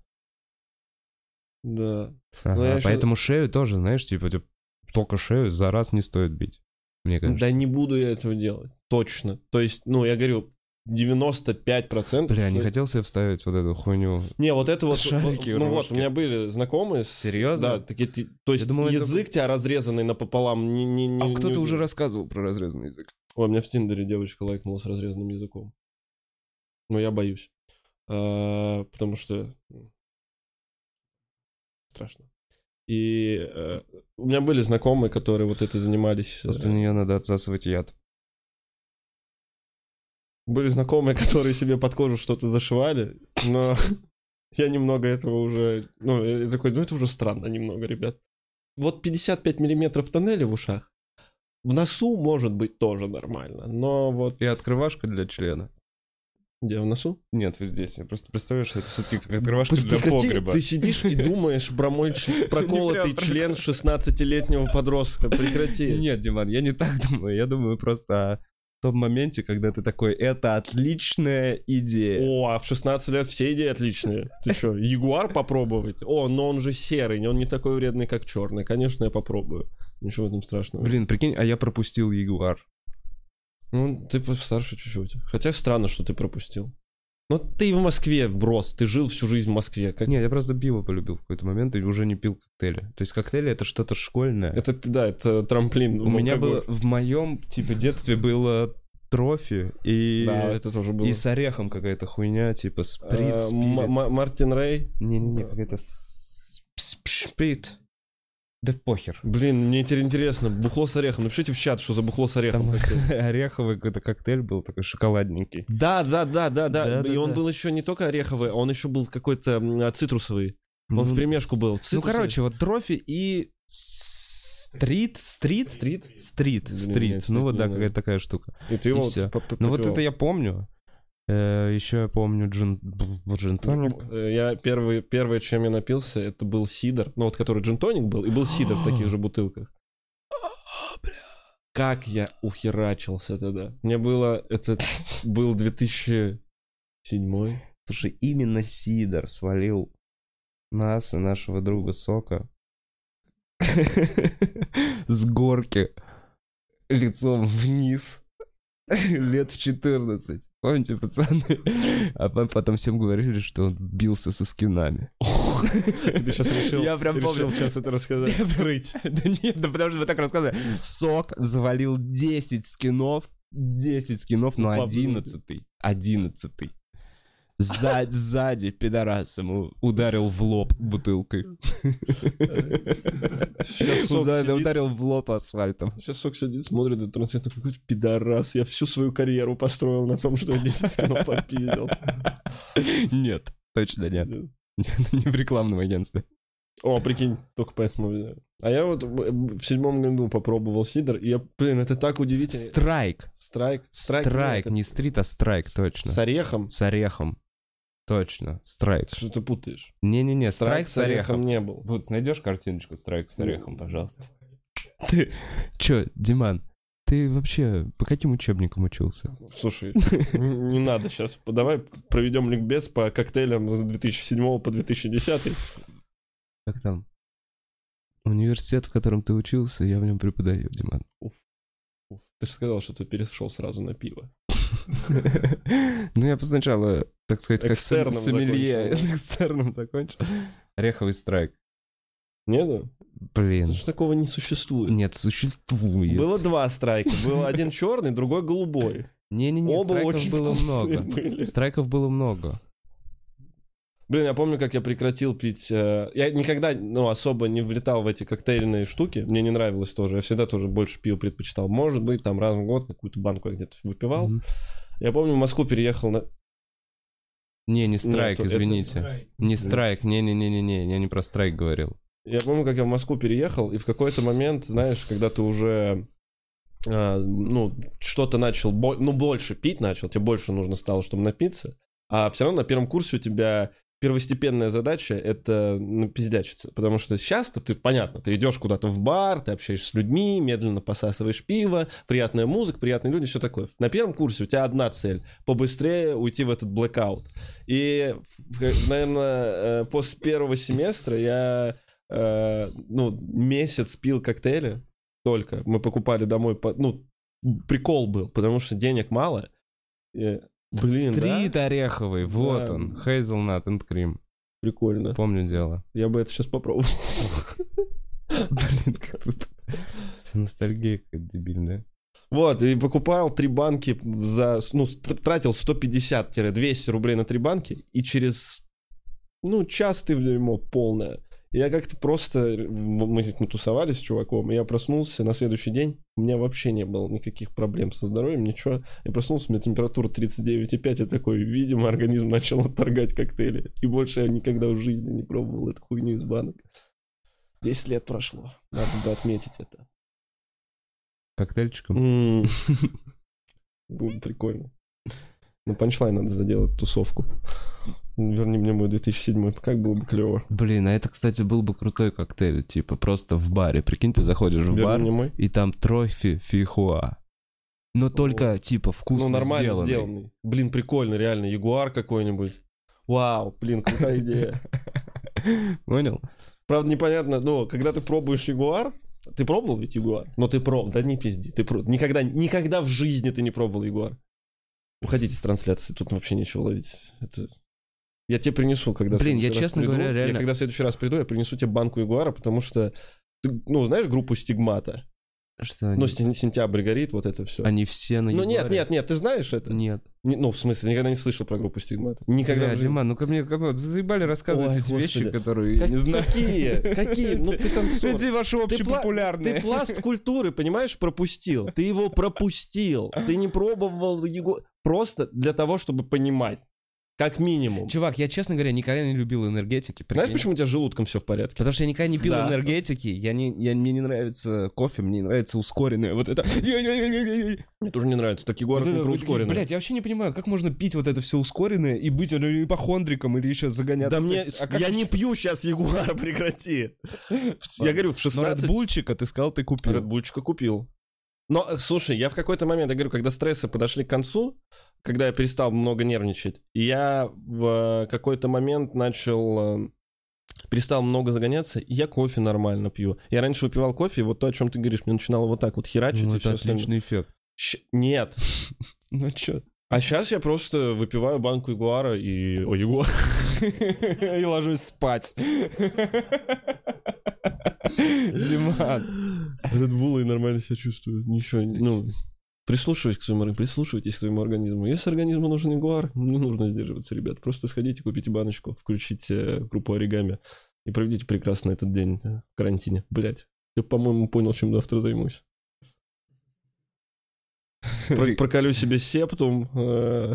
Да. Ага, я ещё- Поэтому шею тоже, знаешь, типа, типа, только шею за раз не стоит бить. Мне кажется. Да не буду я этого делать. Точно. То есть, ну, я говорю, 95%. Бля, не хотел себе вставить вот эту хуйню. Не, вот это вот, Шарики, вот- ну вот, у меня были знакомые. с- Серьезно? Да, такие, то есть думал, это язык тебя разрезанный напополам. Не, не, не, А кто-то уже рассказывал про разрезанный язык. Ой, у меня в Тиндере девочка лайкнула с разрезанным языком. Но я боюсь. А, потому что... м, Страшно. И э, у меня были знакомые, которые вот это занимались. э, После нее надо отсасывать яд. Были знакомые, которые себе под кожу что-то зашивали, но я немного этого уже... Ну, я такой, ну это уже странно немного, ребят. Вот 55 миллиметров тоннеля в ушах. В носу может быть тоже нормально, но вот... И открывашка для члена. Где, в носу? Нет, вы здесь. Я просто представляю, что это все-таки как открывашка для Прекрати, погреба. ты сидишь и думаешь про мой (laughs) проколотый член 16-летнего подростка. Прекрати. Нет, Диман, я не так думаю. Я думаю просто том моменте, когда ты такой, это отличная идея. О, а в 16 лет все идеи отличные. Ты что, ягуар попробовать? О, но он же серый, он не такой вредный, как черный. Конечно, я попробую. Ничего в этом страшного. Блин, прикинь, а я пропустил Ягуар. Ну, ты старше чуть-чуть. Хотя странно, что ты пропустил. Ну, ты в Москве брос, ты жил всю жизнь в Москве. Как... Нет, я просто пиво полюбил в какой-то момент и уже не пил коктейли. То есть коктейли это что-то школьное. Это, да, это трамплин. У меня было в моем типа детстве было трофи и Да, это тоже было. и с орехом какая-то хуйня типа сприт. Э, спирит. Мартин Рэй. Не не не какая-то сприт. Да похер. Блин, мне теперь интересно, бухло с орехом. Напишите в чат, что за бухло с орехом. Там (laughs) ореховый какой-то коктейль был такой шоколадненький. Да, да, да, да, да. И он был еще не только ореховый, он еще был какой-то а, цитрусовый. Он Ну, в примешку был. Ну, короче, вот трофи и стрит, стрит, Стрит? стрит, стрит. Ну стрит вот да, какая-то такая штука. И ты его Ну вот это я помню. Еще я помню джин, б- джин тоник. Э, Я первый, первое, чем я напился, это был сидр. Ну, вот который джин-тоник был, и был сидр в таких же бутылках. (gasps) Как я ухерачился тогда. Мне было... Это был 2007 Слушай, именно Сидор свалил нас и нашего друга Сока (laughs) с горки лицом вниз (laughs) лет в 14. Помните, пацаны? А мы потом всем говорили, что он бился со скинами. Ты сейчас решил, Я прям решил помню. сейчас это рассказать. Открыть. (laughs) Да нет, да потому что вы так рассказывали. Сок завалил 10 скинов. 10 скинов, но Папа, 11 11 Сзади, сзади пидорас ему ударил в лоб бутылкой. Сейчас (laughs) Сок Сзади сидит. ударил в лоб асфальтом. Сейчас Сок сидит, смотрит эту трансляцию, какой пидорас. Я всю свою карьеру построил на том, что я 10 (laughs) скинов подпиздил. Нет, точно нет. (laughs) Не в рекламном агентстве. О, прикинь, только поэтому. А я вот в седьмом году попробовал сидр, и я, блин, это так удивительно. Страйк. Страйк. Страйк, нет, не стрит, а страйк, точно. С орехом. С орехом. Точно, страйк. Что ты путаешь? Не-не-не, страйк с орехом. не был. Вот, найдешь картиночку страйк с орехом, пожалуйста. Ты, чё, Диман, ты вообще по каким учебникам учился? Слушай, (laughs) не надо сейчас. Давай проведем ликбез по коктейлям с 2007 по 2010. Как там? Университет, в котором ты учился, я в нем преподаю, Диман. Уф, Ты же сказал, что ты перешел сразу на пиво. Ну, я сначала, так сказать, как сомелье (laughs) экстерном закончил. Ореховый страйк. Нет? Блин. Потому что такого не существует. Нет, существует. Было два страйка. Был один черный, другой голубой. Не-не-не, страйков было много. Страйков было много. Блин, я помню, как я прекратил пить... э, Я никогда, ну, особо не влетал в эти коктейльные штуки. Мне не нравилось тоже. Я всегда тоже больше пиво предпочитал. Может быть, там раз в год какую-то банку я где-то выпивал. Мгм. Я помню, в Москву переехал на... Не, не страйк, это- извините. Не страйк, не-не-не-не-не, я не про страйк говорил. Я помню, как я в Москву переехал, и в какой-то момент, знаешь, когда ты уже, а, ну, что-то начал, бо- ну, больше пить начал, тебе больше нужно стало, чтобы напиться, а все равно на первом курсе у тебя первостепенная задача — это напиздячиться, потому что сейчас-то ты, понятно, ты идешь куда-то в бар, ты общаешься с людьми, медленно посасываешь пиво, приятная музыка, приятные люди, все такое. На первом курсе у тебя одна цель — побыстрее уйти в этот блэкаут. И, наверное, после первого семестра я э, ну, месяц пил коктейли только. Мы покупали домой, ну, прикол был, потому что денег мало. Блин, Стрит да? ореховый, вот Да. он. Hazelnut and cream. Прикольно. Помню дело. Я бы это сейчас попробовал. Блин, как тут... Ностальгия какая-то дебильная. Вот, и покупал три банки за... Ну, тратил 150-200 рублей на три банки, и через, ну, час ты в дерьмо полное. Я как-то просто... Мы, мы тусовались с чуваком, и я проснулся на следующий день. У меня вообще не было никаких проблем со здоровьем, ничего. Я проснулся, у меня температура 39,5. Я такой, видимо, организм начал отторгать коктейли. И больше я никогда в жизни не пробовал эту хуйню из банок. 10 лет прошло. Надо бы отметить это. Коктейльчиком? (laughs) Бы прикольно. Ну, панчлайн надо заделать, тусовку. Верни мне мой 2007 как было бы клево. Блин, а это, кстати, был бы крутой коктейль, типа просто в баре. Прикинь, ты заходишь в Верни бар, мой. и там трофи фихуа. Но только, типа, вкусно Ну, нормально сделанный. сделанный. Блин, прикольно, реально. Ягуар какой-нибудь. Вау, блин, крутая идея. (laughs) Понял? Правда, непонятно, но когда ты пробуешь ягуар, ты пробовал ведь ягуар? Но ты пробовал, да не пизди, ты про- никогда, никогда в жизни ты не пробовал ягуар. Уходите с трансляции, тут вообще нечего ловить. Это... Я тебе принесу, когда Блин, я, честно приду. говоря, реально- Я когда в следующий раз приду, я принесу тебе банку Ягуара, потому что ты, ну, знаешь группу Стигмата? Что они, Ну, сен- сентябрь горит, вот это все. они все на Ну, нет, нет, нет, ты знаешь это? Нет. Не- ну, в смысле, никогда не слышал про группу Стигмата. Никогда Бля. Диман, ну ко мне, как, вы заебали рассказывать Ой, эти вещи, господи. которые я Как- не знаю. Какие? Какие? Ну, ты (laughs) танцор. Эти ваши Ты, пла- общепопулярные. ты пласт культуры, понимаешь, пропустил. Ты его пропустил. Ты не пробовал его просто для того, чтобы понимать. Как минимум. Чувак, я, честно говоря, никогда не любил энергетики. Знаешь, прикинь. почему у тебя с желудком все в порядке? Потому что я никогда не пил Да. энергетики, я не, я, мне не нравится кофе, мне нравится ускоренное вот это. Мне тоже не нравится. Так Егор Вот это про ускоренное. Блядь, я вообще не понимаю, как можно пить вот это все ускоренное и быть ну, ипохондриком или еще загоняться. Да мне... есть, а как- Я не пью сейчас Ягуара, (laughs) прекрати. Я говорю, в Но 16... Редбульчика ты сказал, ты купил. Редбульчика купил. Но, э, слушай, я в какой-то момент, я говорю, когда стрессы подошли к концу, когда я перестал много нервничать, я в какой-то момент начал... э, Перестал много загоняться, и я кофе нормально пью. Я раньше выпивал кофе, и вот то, о чем ты говоришь, мне начинало вот так вот херачить Ну, и это все остальное. отличный эффект. Щ- Нет. (laughs) Ну чё? А сейчас я просто выпиваю банку Ягуара и... О, Ягуар. (laughs) И ложусь спать. (laughs) Диман. Редбула и нормально себя чувствую. Ничего, ну... Прислушивайтесь к своему, прислушивайтесь к своему организму. Если организму нужен ягуар, не нужно сдерживаться, ребят. Просто сходите, купите баночку, включите группу оригами и проведите прекрасно этот день э, в карантине. Блять, я, по-моему, понял, чем завтра займусь. Про- проколю себе септум. э,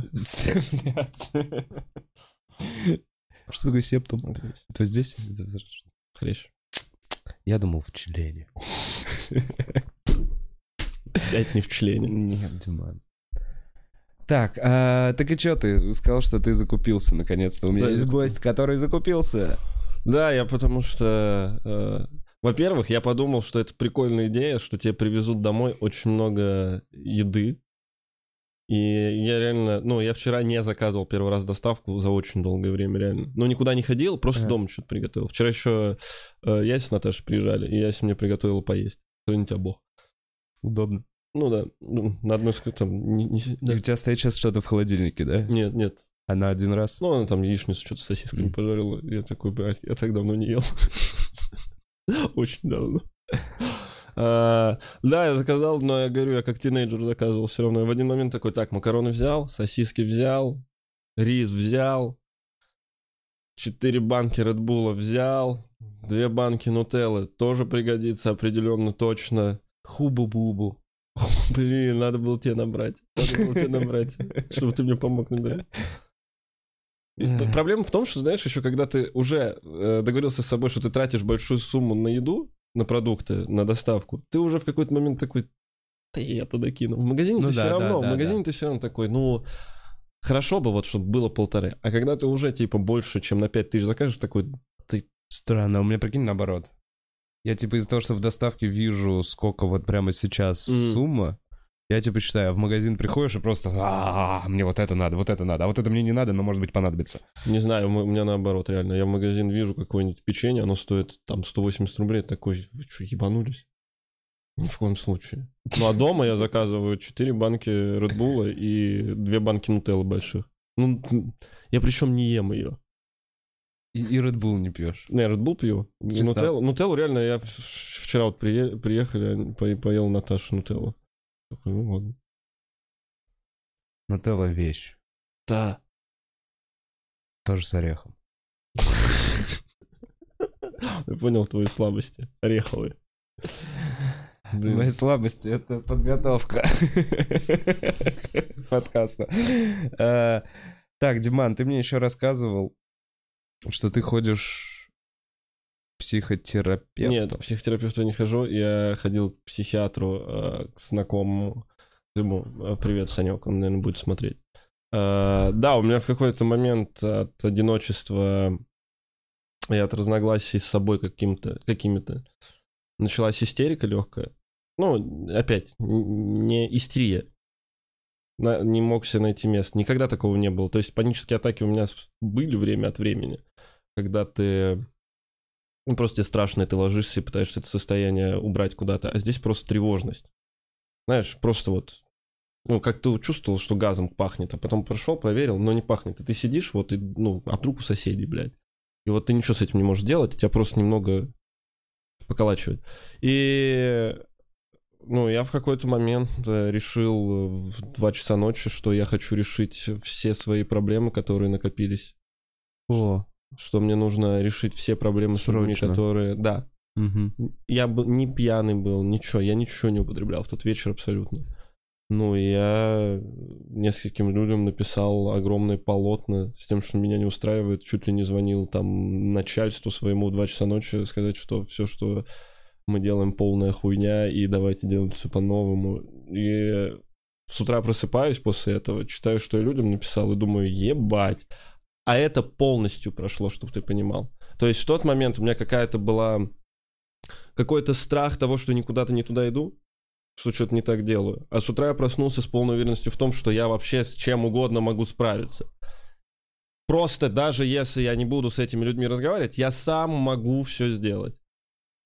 Что такое септум? Это здесь? Хрящ. Я думал в члене. Опять не в члене. Нет, Диман. Так, а, так и что ты? Сказал, что ты закупился наконец-то. У меня Да, есть гость, который закупился. Да, я потому что... э, во-первых, я подумал, что это прикольная идея, что тебе привезут домой очень много еды. И я реально... Ну, я вчера не заказывал первый раз доставку за очень долгое время, реально. Ну, никуда не ходил, просто Ага. дома что-то приготовил. Вчера еще э, Яся с Наташей приезжали, и Яся мне приготовила поесть. Кто тебя бог. Удобно. Ну да, ну, на одной ск- там... не- не- И да. у тебя стоит сейчас что-то в холодильнике, да? Нет, нет. А на один раз? Ну, она там яичницу что-то с сосисками Мгм. пожарила. Я такой, блядь, я так давно не ел. (laughs) Очень давно. А, Да, я заказал, но я говорю, я как тинейджер заказывал все равно. Я в один момент такой, так, макароны взял, сосиски взял, рис взял, четыре банки Редбула взял, две банки Нутеллы тоже пригодится определенно точно. Хубу-бубу. (laughs) Блин, надо было тебе набрать. Надо было тебе набрать, чтобы ты мне помог набирать. Проблема в том, что, знаешь, еще когда ты уже э, договорился с собой, что ты тратишь большую сумму на еду, на продукты, на доставку, ты уже в какой-то момент такой, да я докину. В магазине Ну ты все да, да, равно, да, в магазине да. ты все равно такой, ну, хорошо бы вот, чтобы было полторы. А когда ты уже, типа, больше, чем на пять тысяч закажешь, такой, Странно, у меня, прикинь, наоборот. Я, типа, из-за того, что в доставке вижу, сколько вот прямо сейчас Мгм. сумма, я, типа, считаю, в магазин приходишь и просто, а мне вот это надо, вот это надо, а вот это мне не надо, но, может быть, понадобится. не знаю, у меня наоборот, реально. Я в магазин вижу какое-нибудь печенье, оно стоит там 180 рублей, такой, вы что, ебанулись? Ни в коем случае. Ну, а дома я заказываю 4 банки Редбула и 2 банки Нутеллы больших. Ну, я причем не ем ее. И, и Red Bull не пьешь. Не, Red Bull пью. Чисто. Нутеллу, Нутеллу реально, я вчера вот прие- приехали, по- поел Наташу Нутеллу. Такой, ну ладно. Нутелла вещь. Да. Тоже с орехом. (laughs) Я понял твои слабости. Ореховые. Блин. Мои слабости — это подготовка (laughs) подкаста. Э, Так, Диман, ты мне еще рассказывал, что ты ходишь к психотерапевту. Нет, психотерапевту не хожу. Я ходил к психиатру, э, к знакомому. Ему э, привет, Санек, он, наверное, будет смотреть. Э, Да, у меня в какой-то момент от одиночества и от разногласий с собой каким-то, какими-то началась истерика легкая. Ну, опять, не истерия. На- не мог себе найти место. Никогда такого не было. То есть панические атаки у меня были время от времени, когда ты ну, просто тебе страшно, и ты ложишься и пытаешься это состояние убрать куда-то. А здесь просто тревожность. Знаешь, просто вот Ну, как ты чувствовал, что газом пахнет, а потом прошел, проверил, но не пахнет. И ты сидишь, вот, и, ну, а вдруг у соседей, блядь. И вот ты ничего с этим не можешь делать, тебя просто немного поколачивает. И ну, я в какой-то момент э, решил в 2 часа ночи, что я хочу решить все свои проблемы, которые накопились. О, Что мне нужно решить все проблемы с людьми, которые... Да. мгм. Я был не пьяный был, ничего. Я ничего не употреблял в тот вечер абсолютно. Ну, я нескольким людям написал огромные полотна с тем, что меня не устраивает. Чуть ли не звонил там начальству своему в 2 часа ночи сказать, что все, что мы делаем, полная хуйня, и давайте делать все по-новому. И с утра просыпаюсь после этого, читаю, что я людям написал, и думаю, ебать. А это полностью прошло, чтобы ты понимал. То есть в тот момент у меня какая-то была... Какой-то страх того, что никуда-то не туда иду, что что-то не так делаю. А с утра я проснулся с полной уверенностью в том, что я вообще с чем угодно могу справиться. Просто даже если я не буду с этими людьми разговаривать, я сам могу все сделать.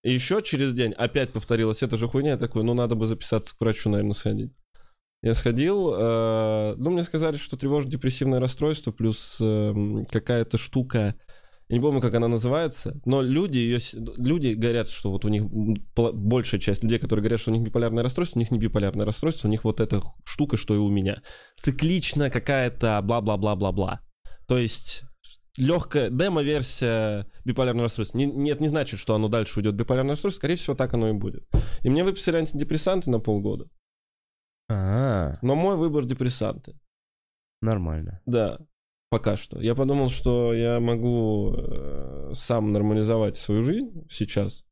И еще через день опять повторилась эта же хуйня. Я такой, ну надо бы записаться к врачу, наверное, сходить. Я сходил, э, ну мне сказали, что тревожно-депрессивное расстройство плюс эм, какая-то штука, я не помню, как она называется, но люди ее, люди говорят, что вот у них большая часть людей, которые говорят, что у них биполярное расстройство, у них не биполярное расстройство, у них вот эта штука, что и у меня. Циклично какая-то бла-бла-бла-бла-бла. То есть легкая демо-версия биполярного расстройства. Не, нет, не значит, что оно дальше уйдет биполярное расстройство, скорее всего, так оно и будет. И мне выписали антидепрессанты на полгода. А, Но мой выбор депрессанты. нормально. Да, пока что. Я подумал, что я могу э, сам нормализовать свою жизнь сейчас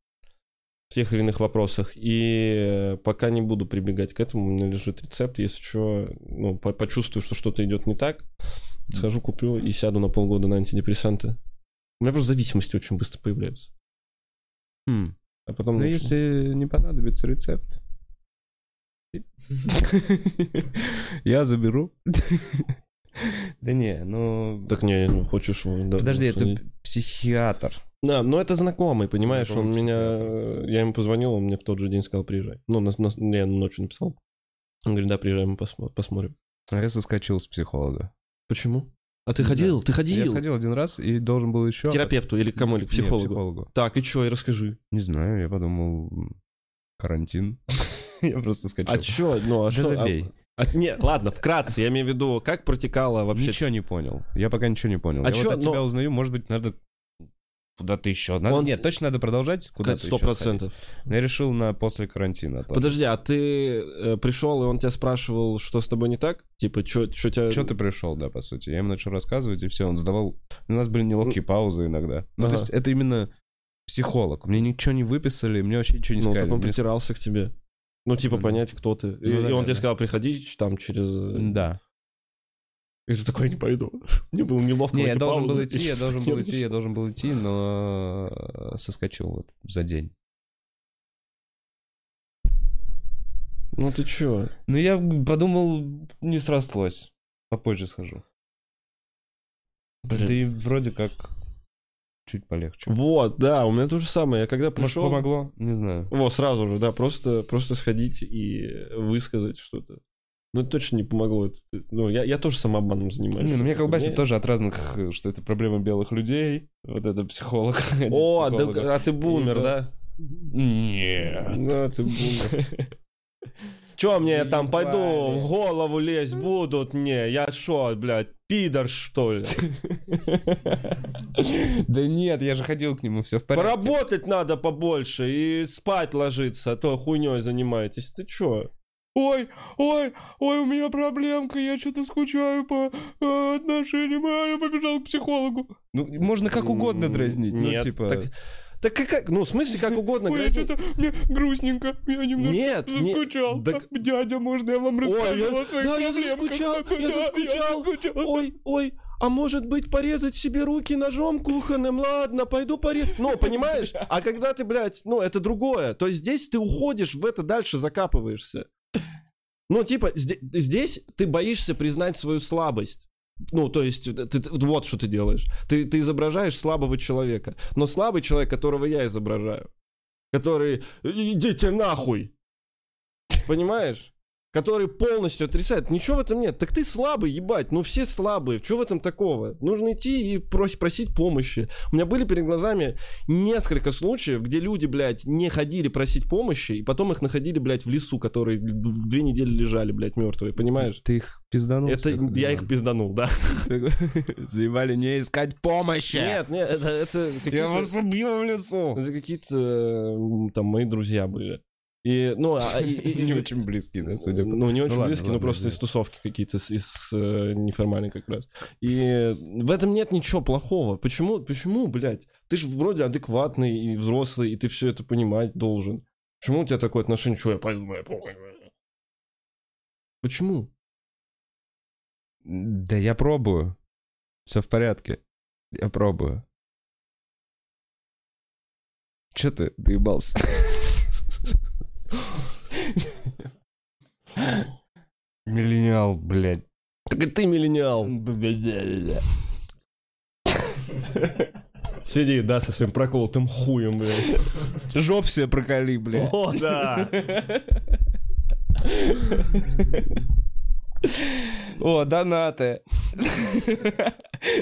в тех или иных вопросах. И э, пока не буду прибегать к этому, у меня лежит рецепт. Если что, ну, по- почувствую, что что-то идет не так, схожу, куплю и сяду на полгода на антидепрессанты. У меня просто зависимости очень быстро появляются. Хм. А потом... Ну, если не понадобится рецепт. (laughs) Я заберу. (laughs) Да не, ну... Так не, ну, хочешь... да, Подожди, это психиатр. Да, но это знакомый, понимаешь, он меня... Я ему позвонил, он мне в тот же день сказал, приезжай. Ну, я ночью написал. Он говорит, да, приезжай, мы посмо- посмотрим. А я соскочил с психолога. Почему? А ты ходил? Ты Я ходил? сходил один раз и должен был еще... К терапевту или к кому? Или к психологу? психологу. Так, и что, и расскажи. Не знаю, я подумал, карантин. (laughs) (laughs) Я просто скачал. А что? Ну, а Да что? забей. А- а- не, ладно, вкратце, я имею в виду, как протекало вообще... Ничего не понял. Я пока ничего не понял. А я чё, вот от тебя но- узнаю, может быть, надо куда-то еще. Надо... Он- Нет, точно надо продолжать куда-то Сто процентов. Я решил на после карантина. Подожди, а ты э, пришел, и он тебя спрашивал, что с тобой не так? Типа, что тебя... Что ты пришел, да, по сути. Я ему начал рассказывать, и все, он задавал... У нас были неловкие паузы иногда. Ну, Ага. то есть это именно психолог. Мне ничего не выписали, мне вообще ничего не Ну, сказали. так он Мне- притирался к тебе. Ну, типа, понять, кто ты. И, Ну, и да, он да, тебе да. сказал, приходи там через... э, Да. И ты такой, не пойду. (laughs) Мне было неловко. Не, я эти должен был идти, я должен был идти, я должен был идти, но э, соскочил вот за день. Ну ты чё? Ну, я подумал, не срослось. Попозже схожу. Да Блин. и вроде как чуть полегче. Вот, да, у меня то же самое. Я когда Может, пришел... помогло? Не знаю. Во, сразу же, да, просто, просто сходить и высказать что-то. Ну, это точно не помогло. Это, ну, я, я тоже самообманом занимаюсь. Не, ну, Такой, колбасит не. тоже от разных, э, что это проблема белых людей. Вот это психолог. (laughs) О, да, психолог. а ты бумер, да? Нет. Да, ты бумер. (laughs) Чё мне я там пойду в голову лезть будут мне? Я шо, блядь, пидор, что ли? (laughs) Да нет, я же ходил к нему, все в порядке. Поработать надо побольше и спать ложиться, а то хуйней занимаетесь. Ты чё? Ой, ой, ой, у меня проблемка, я что-то скучаю по э, отношениям, а я побежал к психологу. Ну, можно как угодно дразнить, ну, Нет, типа... Так, так как, ну, в смысле, как угодно Ой, что-то мне грустненько, я немножко Нет, не- заскучал. да- Дядя, можно я вам Ой, расскажу я- о своих да, я проблемках? заскучал, я заскучал. заскучал. Ой, ой, а может быть порезать себе руки ножом кухонным? Ладно, пойду порежу. Ну, понимаешь? (laughs) А когда ты, блядь, ну, это другое. То есть здесь ты уходишь в это дальше, закапываешься. Ну, типа, зде- здесь ты боишься признать свою слабость. Ну, то есть, ты- ты- вот что ты делаешь. Ты, ты изображаешь слабого человека. Но слабый человек, которого я изображаю, который «идите нахуй», понимаешь? Который полностью отрицает. Ничего в этом нет. Так ты слабый, ебать. Ну все слабые. Что в этом такого? Нужно идти и прос- просить помощи. У меня были перед глазами несколько случаев, где люди, блядь, не ходили просить помощи, и потом их находили, блядь, в лесу, которые две недели лежали, блядь, мертвые. Понимаешь? Ты их пизданул? Это я их пизданул, да. (laughs) Заебали не искать помощи. Нет, нет, это, это Я вас убью в лесу. Это какие-то там мои друзья были. И, ну, а- и- (laughs) и- Не и- очень близкие, да, судя по... Ну, не очень близкие, но просто из тусовки какие-то, из, э, неформальной как раз. И в этом нет ничего плохого. Почему, почему, блядь? Ты же вроде адекватный и взрослый, и ты все это понимать должен. Почему у тебя такое отношение, что я пойду, я похуй. Почему? Да я пробую. Все в порядке. Я пробую. Че ты доебался? (laughs) Миллениал, блядь. Так и ты миллениал. Сиди, да, со своим проколотым хуем, блядь. Жоп себе проколи, блядь. О, да. О, донаты.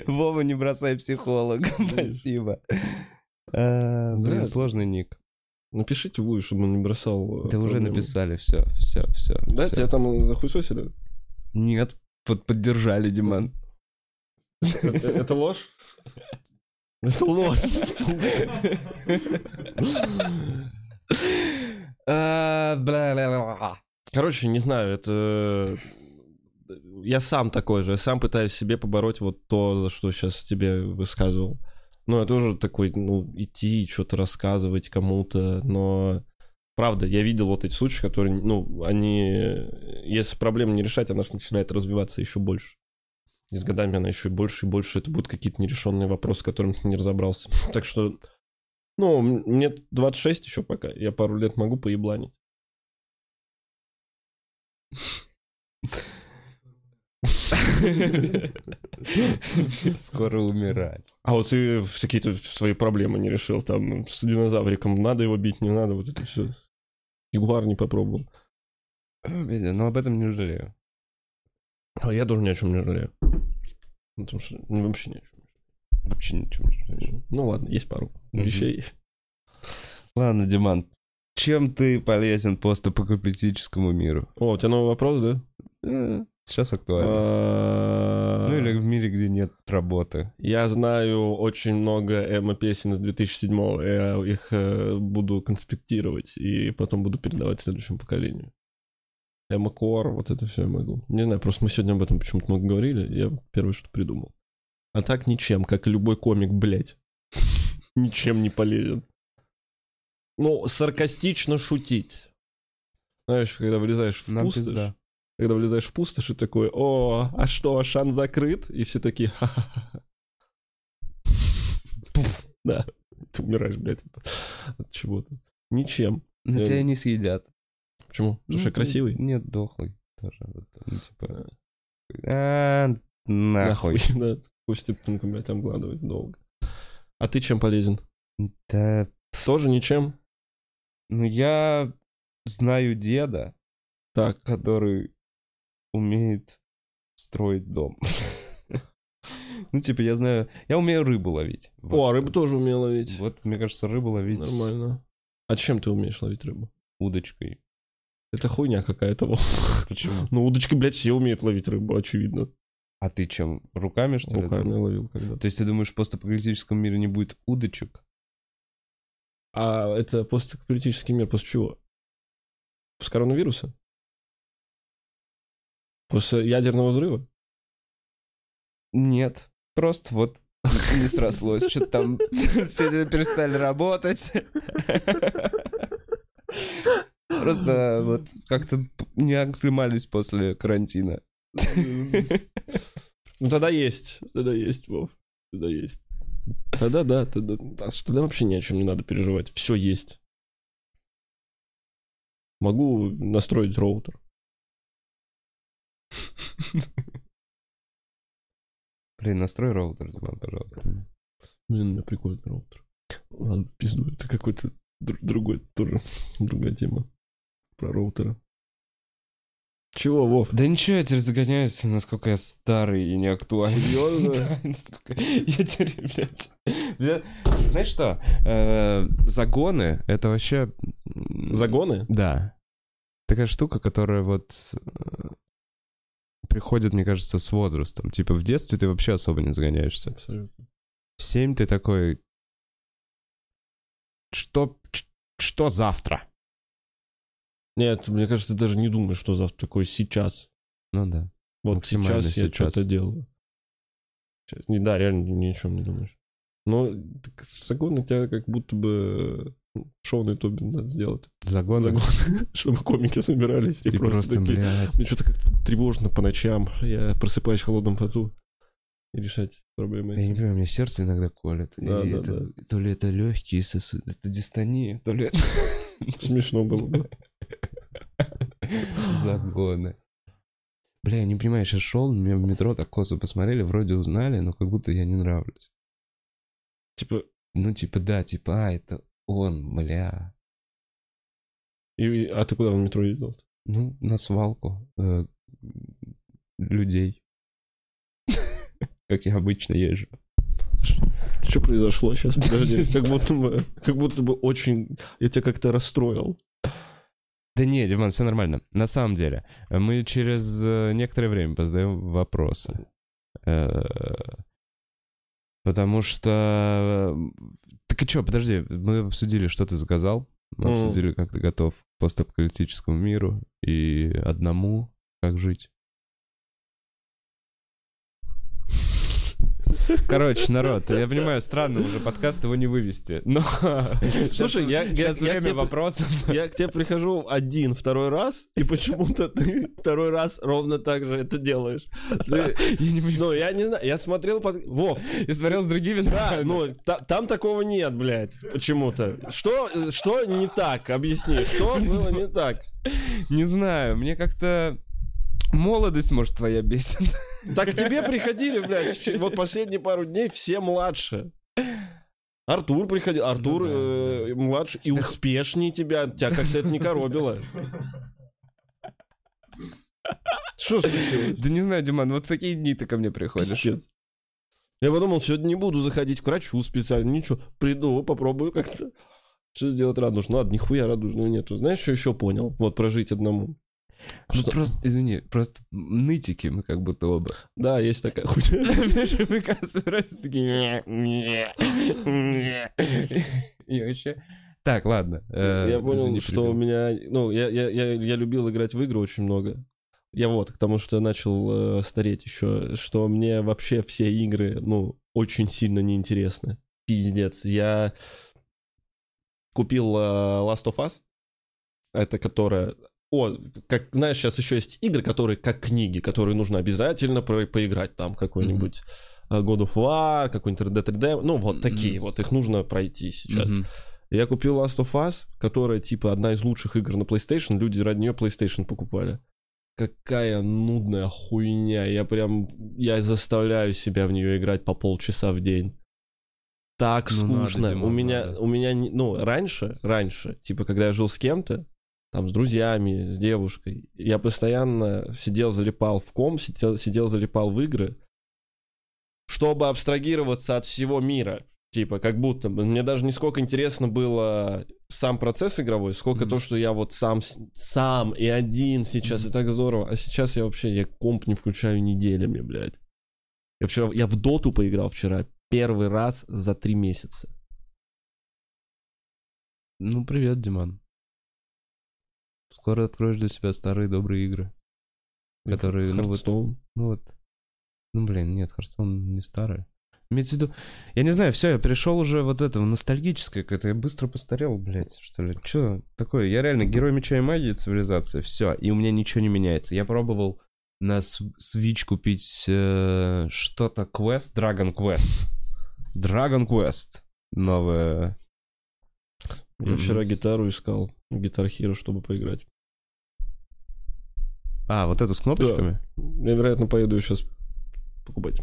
Вова, не бросай психолога. Спасибо. А, Блин, сложный ник. Напишите вы, чтобы он не бросал. э, Да уже написали, все, все, все. Да, тебя там захуесосили? Нет, под- поддержали, Диман. Это ложь? Это ложь. (laughs) А. Короче, не знаю, это... Я сам такой же, я сам пытаюсь себе побороть вот то, за что сейчас тебе высказывал. Ну, я тоже такой, ну, идти, что-то рассказывать кому-то, но... Правда, я видел вот эти случаи, которые, ну, они... Если проблему не решать, она же начинает развиваться еще больше. И с годами она еще больше и больше, это будут какие-то нерешенные вопросы, с которыми ты не разобрался. (laughs) Так что, ну, мне 26 еще пока, я пару лет могу поебланить. (laughs) (laughs) Скоро умирать. А вот ты какие-то свои проблемы не решил, там, с динозавриком, надо его бить, не надо, вот это все. Ягуар не попробовал. Видя, Но об этом не жалею. А я тоже ни о чем не жалею. Потому что ну, вообще ни о чем. Вообще ничего не жалею. Ну ладно, есть пару Мгм. вещей. Ладно, Диман, чем ты полезен постапокалиптическому миру? О, у тебя новый вопрос, да? Сейчас актуально. А, Ну или в мире, где нет работы. Я знаю очень много эмо-песен из 2007-го. Я их э, буду конспектировать и потом буду передавать следующему поколению. Эмо-кор, вот это все я могу. Не знаю, просто мы сегодня об этом почему-то много говорили. Я первое, что придумал. А так ничем, как и любой комик, блядь. (laughs) Ничем не полезен. Ну, саркастично шутить. Знаешь, когда влезаешь в Нам пустошь, пизда. Когда влезаешь в пустошь и такой, о, а что, Ашан закрыт? И все такие, ха-ха-ха. Да, ты умираешь, блядь, от, от чего-то. Ничем. Но тебя не съедят. Почему? Потому что Ну, красивый? Нет, дохлый тоже. Ну, типа... А, нахуй. (laughs) Да, пусть ты, блядь, обгладывать долго. А ты чем полезен? Да, Тоже ничем? ну я знаю деда, Так, который умеет строить дом. (laughs) Ну, типа, я знаю... Я умею рыбу ловить. о, Вот. а рыбу тоже умел ловить. Вот, мне кажется, рыбу ловить Нормально. А чем ты умеешь ловить рыбу? удочкой. Это хуйня какая-то. Почему? (laughs) Ну, удочкой, блядь, все умеют ловить рыбу, очевидно. А ты чем? Руками, что ли? Руками ловил когда-то. То есть ты думаешь, в постапокалиптическом мире не будет удочек? А это постполитический мир после чего? После коронавируса? После ядерного взрыва? Нет. Просто вот не срослось. Что-то там пере- перестали работать. Просто вот как-то не оклемались после карантина. Ну тогда есть, тогда есть, Вов, тогда есть. Тогда да, тогда, а тогда вообще ни о чем не надо переживать, все есть. Могу настроить роутер. Блин, настрой роутер, Диман, пожалуйста. Блин, у меня прикольный роутер. Ладно, пизду, это какой-то др- другой, тоже (laughs) другая тема про роутеры. Чего, Вов? Да ничего, я теперь загоняюсь, насколько я старый и неактуальный. Серьезно? (laughs) Да, насколько- Я теперь, блядь... бля- Знаешь что? Э, Загоны — это вообще... Загоны? Да. Такая штука, которая вот э, приходит, мне кажется, с возрастом. Типа в детстве ты вообще особо не загоняешься. Абсолютно. В семь ты такой... Что, что завтра? Нет, мне кажется, ты даже не думаешь, что завтра такое сейчас. Ну да. Вот Максимально сейчас я сейчас. что-то делаю. Сейчас- Не, да, реально ни о чем не думаешь. Но так, загоны тебя как будто бы шоу на ютубе надо сделать. Загоны. Загоны, (laughs) чтобы комики собирались и Ты просто, такие, блядь. Мне что-то как-то тревожно по ночам. Я просыпаюсь в холодном поту и решать проблемы. Я не понимаю, мне сердце иногда колет. Да, И да, это- То ли это легкие сосуды, это дистония, то ли это (laughs) Смешно было бы. (laughs) загоны. Бля, я не понимаю, я сейчас шел, меня в метро так косо посмотрели, вроде узнали, но как будто я не нравлюсь. Типа, Ну, типа, да, типа, а, это он, бля. и- а ты куда в метро ездил? Ну, на свалку э, людей. (laughs) Как я обычно езжу. Что произошло сейчас? Подожди, как будто бы, как будто бы очень... Я тебя как-то расстроил. Да не, Диман, все нормально. На самом деле, мы через э, некоторое время позадаем вопросы. Потому что... э, Так и что, подожди, мы обсудили, что ты заказал. Мы Мгм. обсудили, как ты готов к постапокалиптическому миру и одному, как жить. (laughs) Короче, народ, я (laughs) понимаю, странно уже подкаст его не вывести, но... (laughs) Слушай, я- я- Сейчас я время тебе- вопросов. Я к тебе прихожу один, второй раз, и почему-то ты второй раз ровно так же это делаешь. Ты- Я не. Ну, я не знаю, я смотрел под... Вов, Я смотрел с другими, да, ну, та- там такого нет, блядь, почему-то. Что, что не так? Объясни, что было не так? Не знаю, мне как-то молодость, может, твоя бесит. Так к тебе приходили, блядь, вот последние пару дней все младше. Артур приходил, Артур Ну да, э, младше и успешнее тебя, тебя как-то это не коробило. Что случилось? Да не знаю, Диман, вот в такие дни ты ко мне приходишь. Пиздец. Я подумал, сегодня не буду заходить к врачу специально, ничего. Приду, попробую как-то. Что сделать радужно? Ладно, нихуя радужного нету. Знаешь, что еще понял? Вот прожить одному. Ну Что- просто, извини, просто нытики мы как будто оба. Да, есть такая хуйня. Мы как собираемся такие... И вообще... Так, ладно. э, Я понял, что у меня... Ну, я, любил играть в игры очень много. Я вот, к тому, что я начал э, стареть еще, что мне вообще все игры, ну, очень сильно неинтересны. Пиздец. Я купил э, Last of Us. Это которая... О, как знаешь, сейчас еще есть игры, которые как книги, которые нужно обязательно про- поиграть. Там какой-нибудь э, God of War, какой-нибудь Red Dead Redemption. Ну, вот такие Мгм. вот. Их нужно пройти сейчас. Мгм. Я купил Last of Us, которая, типа, одна из лучших игр на PlayStation. Люди ради нее PlayStation покупали. Какая нудная хуйня. Я прям... Я заставляю себя в нее играть по полчаса в день. Так Ну, надо. Дима, у меня... надо. У меня... Ну, раньше, раньше, типа, когда я жил с кем-то, там, с друзьями, с девушкой, я постоянно сидел, залипал в ком, сидел, сидел залипал в игры, чтобы абстрагироваться от всего мира. Типа, как будто бы. Мне даже не сколько интересно было сам процесс игровой, сколько Мгм. то, что я вот сам, сам и один сейчас, и так здорово. А сейчас я вообще, я комп не включаю неделями, блядь. Я вчера, я в доту поиграл вчера первый раз за три месяца. Ну, привет, Диман. Скоро откроешь для себя старые добрые игры. Которые, ну вот, ну вот. Ну, блин, нет, Харстон не старый. Имеется в виду, я не знаю, все, я перешел уже вот это, в ностальгическое какое-то, я быстро постарел, блядь, что ли. Че такое? Я реально герой меча и магии цивилизации, все, и у меня ничего не меняется. Я пробовал на Switch купить э, что-то квест, Dragon Quest. Dragon Quest. Новое. Я вчера гитару искал, Guitar Hero, чтобы поиграть. А, вот это с кнопочками? Я, вероятно, поеду сейчас покупать.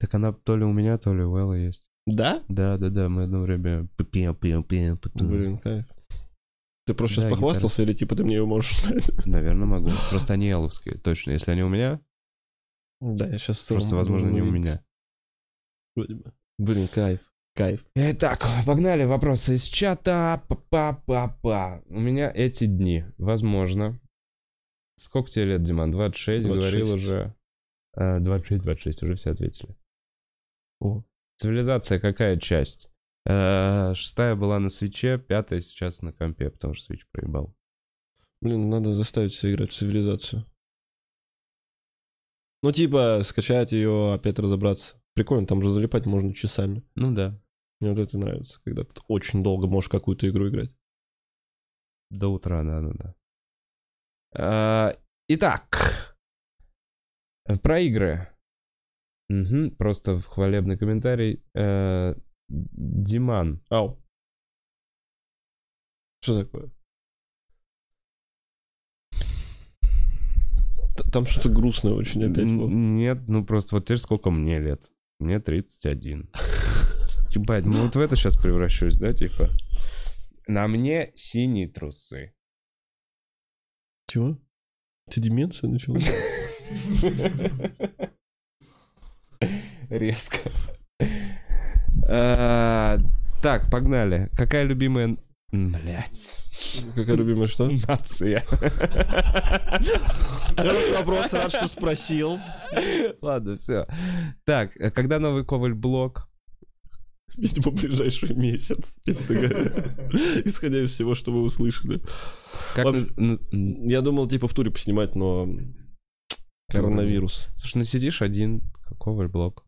Так она то ли у меня, то ли у Эллы есть. Да? Да, да, да, мы одно время... Блин, кайф. Ты просто сейчас Да, похвастался или типа ты мне ее можешь дать? Наверное, могу. Просто они эловские, точно. Если они у меня, Да, я сейчас просто, возможно, не у меня. Блин, кайф, кайф. Итак, погнали вопросы из чата. Па-па-па-па. У меня эти дни, возможно. Сколько тебе лет, Диман? 26, 26. говорил уже. А, 26-26, уже все ответили. О. Цивилизация какая часть? Э, Шестая была на свече, пятая сейчас на компе, потому что свич проебал. Блин, надо заставить себя играть в цивилизацию. Ну, типа, скачать ее, опять разобраться. Прикольно, там же залипать можно часами. Ну да. Мне вот это нравится, когда ты очень долго можешь какую-то игру играть. До утра, да, да, да. А, Итак, про игры. Мгм, просто хвалебный комментарий. Э, Диман. Ау. Что такое? Там что-то грустное очень опять. Было. Нет, ну просто вот теперь сколько мне лет? Мне 31. (laughs) Ебать, ну вот в это сейчас превращусь, да, типа? На мне синие трусы. Чего? Ты деменция начала? Резко. А, Так, погнали. Какая любимая... Блять. Какая любимая что? Нация. Хороший вопрос, рад, что спросил. Ладно, все. Так, а когда новый Коваль блок? Видимо, ближайший месяц, честно говоря. (laughs) Исходя из всего, что вы услышали. Как наз- м, Я думал, типа, в туре поснимать, но... Коронавирус. Слушай, ну сидишь один, Коваль блок.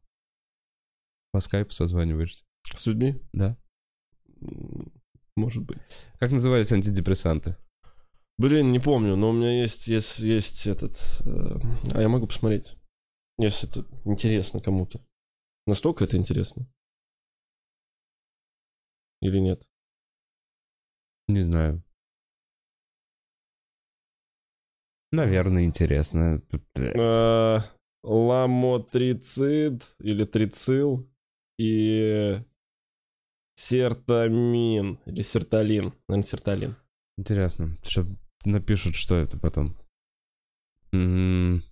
По скайпу созваниваешься. С людьми? Да. Может быть. Как назывались антидепрессанты? Блин, не помню, но у меня есть, есть, есть этот... э, а я могу посмотреть. Если это интересно кому-то. Настолько это интересно? Или нет? Не знаю. Наверное, интересно. Э, Ламотрицид или трицил и сертамин или серталин. Наверное, серталин. Интересно. Что напишут, что это потом. М.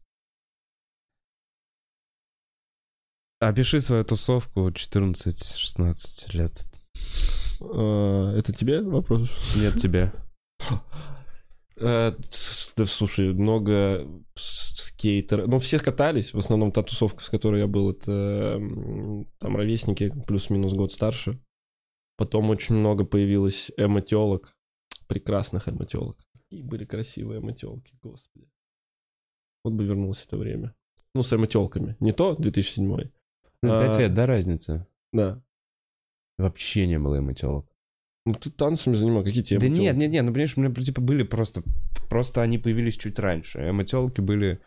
Опиши свою тусовку 14-16 лет. Э, Это тебе вопрос? Нет тебе. Э, Да, слушай, много скейтеров. Ну, все катались. В основном та тусовка, с которой я был, это там ровесники плюс-минус год старше. Потом очень много появилось эмотелок. Прекрасных эмотелок. Какие были красивые эмотелки, господи. Вот бы вернулось это время. Ну, с эмотелками. Не то 2007 Ну, Пять А. лет, да, разница? Да. Вообще не было эмотелок. Ну, ты танцами занимал. Какие тебе Да эмотелки? нет, нет, нет, ну понимаешь, у меня типа были просто... Просто они появились чуть раньше. Эмотелки были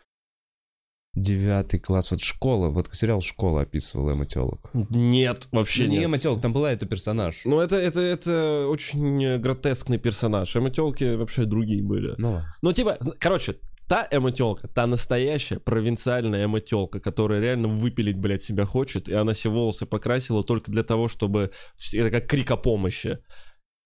девятый класс. Вот школа, вот сериал «Школа» описывал эмотелок. Нет, вообще не нет. эмотелок, там была это персонаж. Ну, это, это, это очень э, гротескный персонаж. Эмотелки вообще другие были. Ну. Ну, типа, короче, та эмотелка, та настоящая провинциальная эмотелка, которая реально выпилить, блядь, себя хочет, и она все волосы покрасила только для того, чтобы... Это как крик о помощи.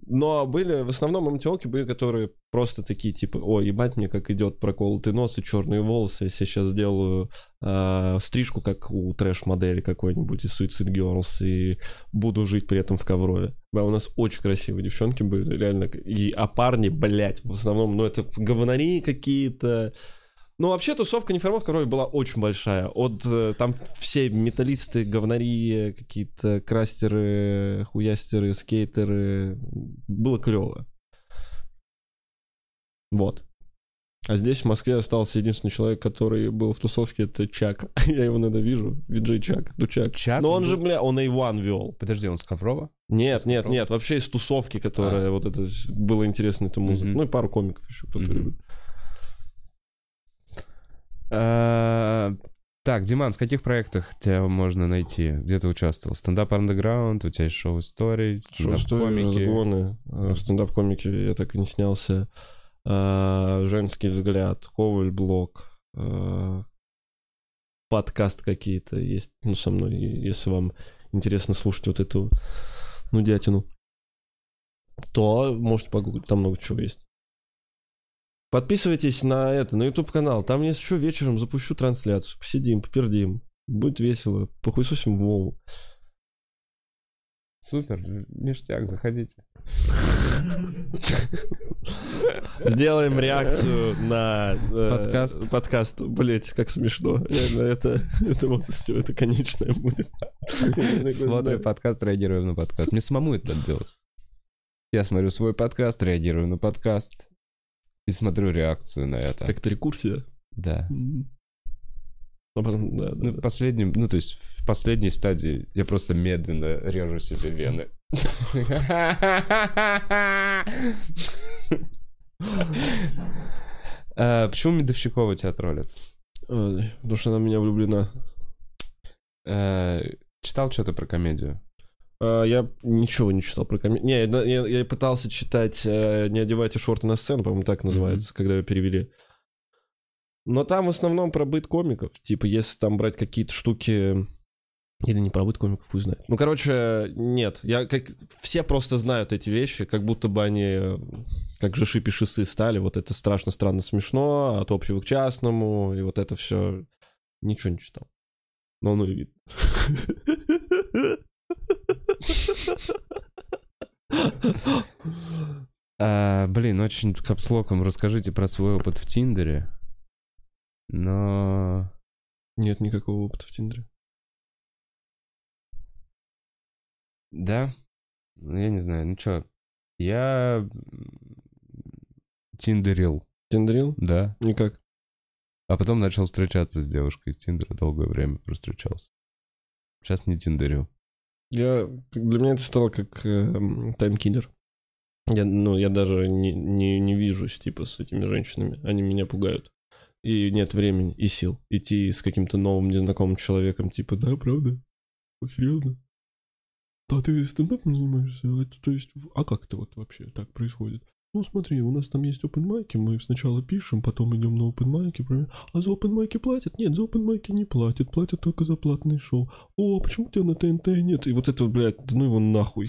Но были, в основном эмотелки были, которые просто такие, типа, о, ебать мне, как идет проколотый нос и черные волосы, я сейчас сделаю а, стрижку, как у трэш-модели какой-нибудь из Suicide Girls, и буду жить при этом в коврове. Да, у нас очень красивые девчонки были, реально. И, а парни, блядь, в основном, ну, это говнари какие-то. Ну, вообще, тусовка неформат в коврове была очень большая. От э, там все металлисты, говнари, какие-то крастеры, хуястеры, скейтеры. Было клево. Вот. А здесь, в Москве, остался единственный человек, который был в тусовке, это Чак. (laughs) Я его иногда вижу. Виджей Чак. Дучак. Чак Но он был? же, бля, он A1 вел. Подожди, он с Коврова? Нет, нет, Коврова? нет, вообще из тусовки, которая вот это было интересно, эту музыку. Ну и пару комиков еще кто-то любит. А, Так, Диман, в каких проектах тебя можно найти? Где ты участвовал? Стендап Underground, у тебя есть шоу стоит стендап-комики. разгоны, э, стендап-комики я так и не снялся. А, Женский взгляд, Коваль блог, а, подкаст какие-то есть, ну, со мной, если вам интересно слушать вот эту нудятину. то можете погуглить, там много чего есть. Подписывайтесь на это, на YouTube канал. Там есть еще вечером запущу трансляцию. Посидим, попердим. Будет весело. Похуесосим в Вову. Супер, ништяк, заходите. Сделаем реакцию на э, Подкаст. подкаст. Блять, как смешно. Реально, это, это вот все, это конечное будет. Смотрим подкаст, реагируем на подкаст. Мне самому это надо делать. Я смотрю свой подкаст, реагирую на подкаст. И смотрю реакцию на это. Как-то рекурсия. Да. А потом, да, да, Ну, да. последнем, ну, то есть в последней стадии я просто медленно режу себе вены. А, Почему Медовщикова тебя троллят? Ой, Потому что она меня влюблена. Э, Читал что-то про комедию? А, Я ничего не читал про комедию. Не, я, я- я пытался читать э, «Не одевайте шорты на сцену», по-моему, так называется, когда ее перевели. Но там в основном про быт комиков. Типа, если там брать какие-то штуки... Или не про быт комиков, пусть знает. Ну, короче, нет. Я как... Все просто знают эти вещи, как будто бы они э, как же шипи-шисы стали. Вот это страшно, странно, смешно, от общего к частному, и вот это все. Ничего не читал. Но ну и видно. А, Блин, очень капслоком расскажите про свой опыт в Тиндере. Но... Нет никакого опыта в Тиндере. Да? Ну, Я не знаю, ну чё, я тиндерил, Тиндрил? да. Никак. А потом начал встречаться с девушкой из Тиндера, долгое время встречался. Сейчас не тиндерю. Я, для меня это стало как эм, таймкиллер. Я, ну, я даже не, не, не вижусь, типа, с этими женщинами. Они меня пугают. И нет времени и сил идти с каким-то новым незнакомым человеком, типа, да, правда? Серьезно? Да ты стендапом занимаешься? Это, то есть, а как это вот вообще так происходит? Ну смотри, у нас там есть open майки, мы сначала пишем, потом идем на open майки, а за open майки платят? Нет, за open майки не платят, платят только за платные шоу. О, а почему у тебя на ТНТ нет? И вот это, блядь, ну его нахуй.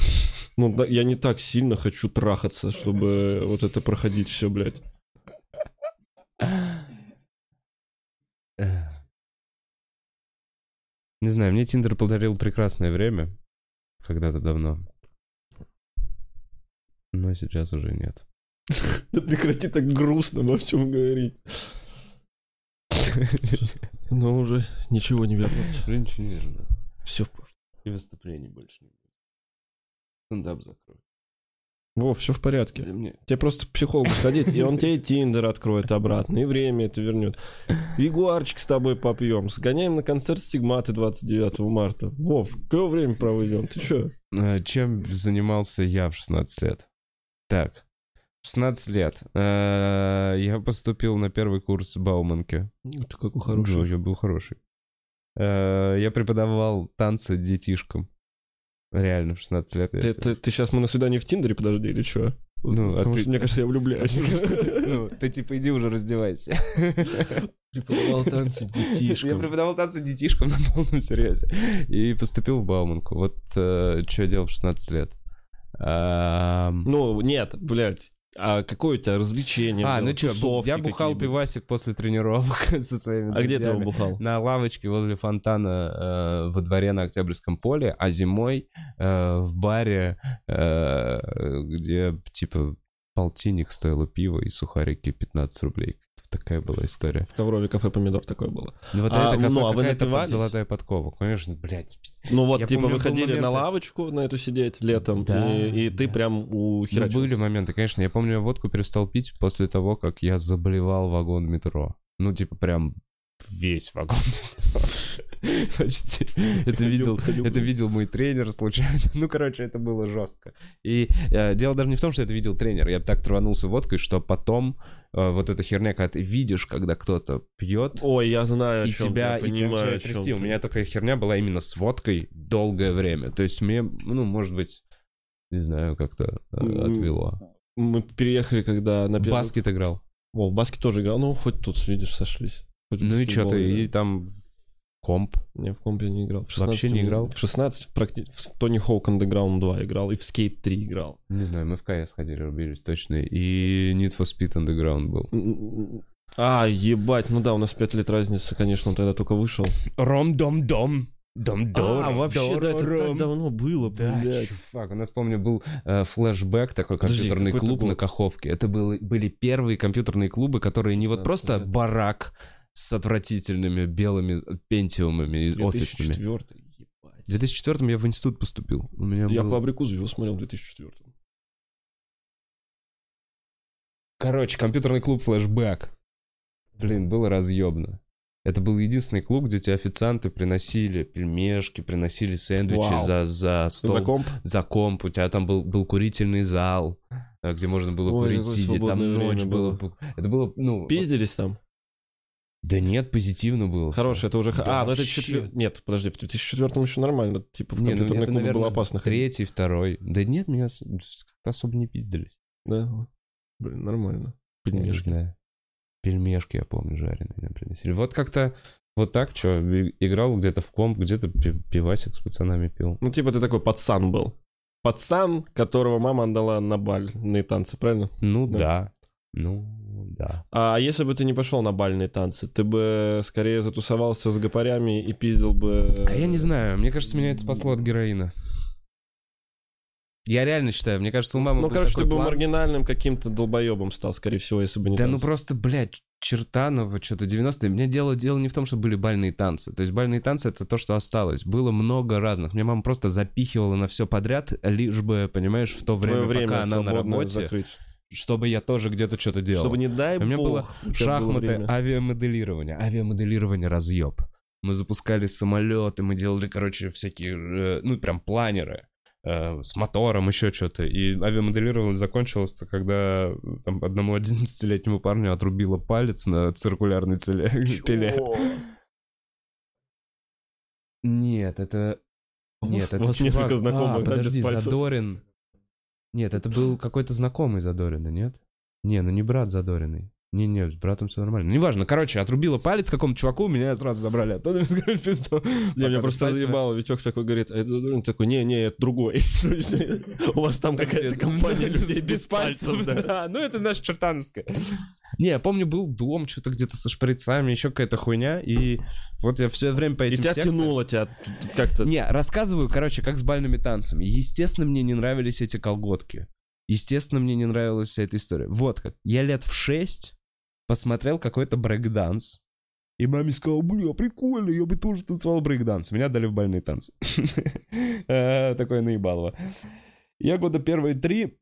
Ну, да, я не так сильно хочу трахаться, чтобы вот это проходить все, блядь. Не знаю, мне Тиндер подарил прекрасное время. Когда-то давно. Но сейчас уже нет. (laughs) Да прекрати так грустно во всем говорить. Но уже ничего не вернуть. Уже ничего не верно. Все в прошлом. И выступлений больше не будет. Стендап закрой. Во, все в порядке. Меня- Тебе просто к психологу сходить, и он тебе и Тиндер откроет обратно, и время это вернет. Ягуарчик с тобой попьем. Сгоняем на концерт стигматы 29 марта. Вов, какое время проведем? Ты что? Э, Чем занимался я в 16 лет? Так, 16 лет э, я поступил на первый курс Бауманки. Ты какой Ну, хороший. я был хороший. Э, Я преподавал танцы детишкам. Реально, в 16 лет. я Ты, ты, ты сейчас мы на свидание в Тиндере, подожди, или что? Ну, а ты- что, мне кажется, я влюбляюсь. (laughs) Ну, ты типа иди уже раздевайся. Преподавал танцы Я детишкам. преподавал танцы детишкам на полном серьезе. И поступил в Бауманку. Вот что я делал в 16 лет. Ну, нет, блядь. А какое у тебя развлечение? А, ну что, я бухал пивасик после тренировок (laughs) со своими А где ты его бухал? На лавочке возле фонтана э, во дворе на Октябрьском поле, а зимой э, в баре, э, где типа полтинник стоило пиво и сухарики 15 рублей. Такая была история. В Коврове кафе помидор такое было. Ну вот А, это кафе ну, а вы какая-то под напивались? золотая подкова. Конечно, блядь. Ну вот, Я типа, помню, вы был ходили момент, на это- лавочку на эту сидеть летом, Да, и, и ты да. прям у Ну, были моменты, конечно. Я помню, я водку перестал пить после того, как я заблевал вагон метро. Ну, типа, прям весь вагон. (laughs) Почти. Это видел, это видел мой тренер случайно. (laughs) Ну, короче, это было жестко. И э, дело даже не в том, что это видел тренер. Я так траванулся водкой, что потом э, вот эта херня, когда ты видишь, когда кто-то пьет, Ой, я знаю, о и чём тебя, ты, и тебя понимаю, о чём трясти. У ты. меня такая херня была именно с водкой долгое время. То есть мне, ну, может быть, не знаю, как-то э, отвело. Мы переехали, когда на первый... баскет играл. О, в баскет тоже играл. Ну, хоть тут, видишь, сошлись. Ну и что ты, и там Комп. Не, в компе не играл. В Вообще не играл? В 16 в, практи- в Tony Hawk Underground 2 играл, и в Skate 3 играл. Не знаю, мы в КС ходили, рубились точно. И Need for Speed Underground был. А, ебать, ну да, у нас 5 лет разницы, конечно, он тогда только вышел. Ром-дом-дом. дом а, вообще, да, это так давно было, Да, блядь. чувак, у нас, помню, был э, флешбэк, такой Подожди, компьютерный это клуб на Каховке. Это был, были первые компьютерные клубы, которые не вот 16 просто лет. барак с отвратительными белыми пентиумами и офисными. 2004 ебать. В 2004 я в институт поступил. У меня Я был- «Фабрику звезд» смотрел в 2004 Короче, компьютерный клуб флешбэк. Блин, было разъебно. Это был единственный клуб, где тебе официанты приносили пельмешки, приносили сэндвичи Вау. за, за стол. За комп? за комп, у тебя там был, был курительный зал, э, где можно было Ой, курить сидя, там ночь было. было. Это было, ну... Пиздились там? Да нет, позитивно было. всё. Хороший, это уже... Да а, ну это вообще. четвер... Нет, подожди, в 2004 еще нормально. Типа в Не, ну компьютерные это, клубы наверное, было опасно третий, второй. Да нет, меня как-то особо не пиздились. Да? Блин, нормально. Пельмешки. знаю. Пельмешки, я помню, жареные нам приносили. Вот как-то вот так, что, играл где-то в комп, где-то пи- пивасик с пацанами пил. Ну, типа ты такой пацан был. Пацан, которого мама отдала на бальные танцы, правильно? Ну Да. да. Ну да. А если бы ты не пошел на бальные танцы, ты бы скорее затусовался с гопарями и пиздил бы... А я не знаю, мне кажется, меня это спасло от героина. Я реально считаю, мне кажется, у мамы Ну, был короче, такой ты бы план. маргинальным каким-то долбоебом стал, скорее всего, если бы не Да ну танцы. просто, блядь, Чертанова, что-то 90-е. Мне дело, дело не в том, что были бальные танцы. То есть бальные танцы — это то, что осталось. Было много разных. Мне мама просто запихивала на все подряд, лишь бы, понимаешь, в то время, Твое время пока она на работе, закрыть. Чтобы я тоже где-то что-то делал. Чтобы, не дай У меня бог, было у тебя было Шахматы, время. авиамоделирование. Авиамоделирование разъеб. Мы запускали самолеты, мы делали, короче, всякие, э, ну, прям планеры э, с мотором, еще что-то. И авиамоделирование закончилось, когда э, там одному 11-летнему парню отрубило палец на циркулярной целе, пиле. Нет, это... У Нет, вас- это у вас чувак- несколько знакомых, а, да, без подожди, пальцев? Задорин. Нет, это был какой-то знакомый Задорина, нет? Не, ну не брат Задориной. Не-не, с братом все нормально. Неважно, короче, отрубила палец какому-то чуваку, меня сразу забрали оттуда, (laughs) и сказали, пизду. Не, меня просто заебало, Витек такой говорит, а это такой, не-не, это другой. (laughs) У вас там какая-то компания (laughs) людей без пальцев, да. Ну это наша чертановская. Не, я помню, был дом, что-то где-то со шприцами, еще какая-то хуйня, и вот я все время по И этим тебя секциям- тянуло, тебя как-то... Не, рассказываю, короче, как с бальными танцами. Естественно, мне не нравились эти колготки. Естественно, мне не нравилась вся эта история. Вот как. Я лет в шесть посмотрел какой-то брейкданс. И маме сказал, бля, прикольно, я бы тоже танцевал брейкданс. Меня дали в бальные танцы. (laughs) Э, Такое наебалово. Я года первые три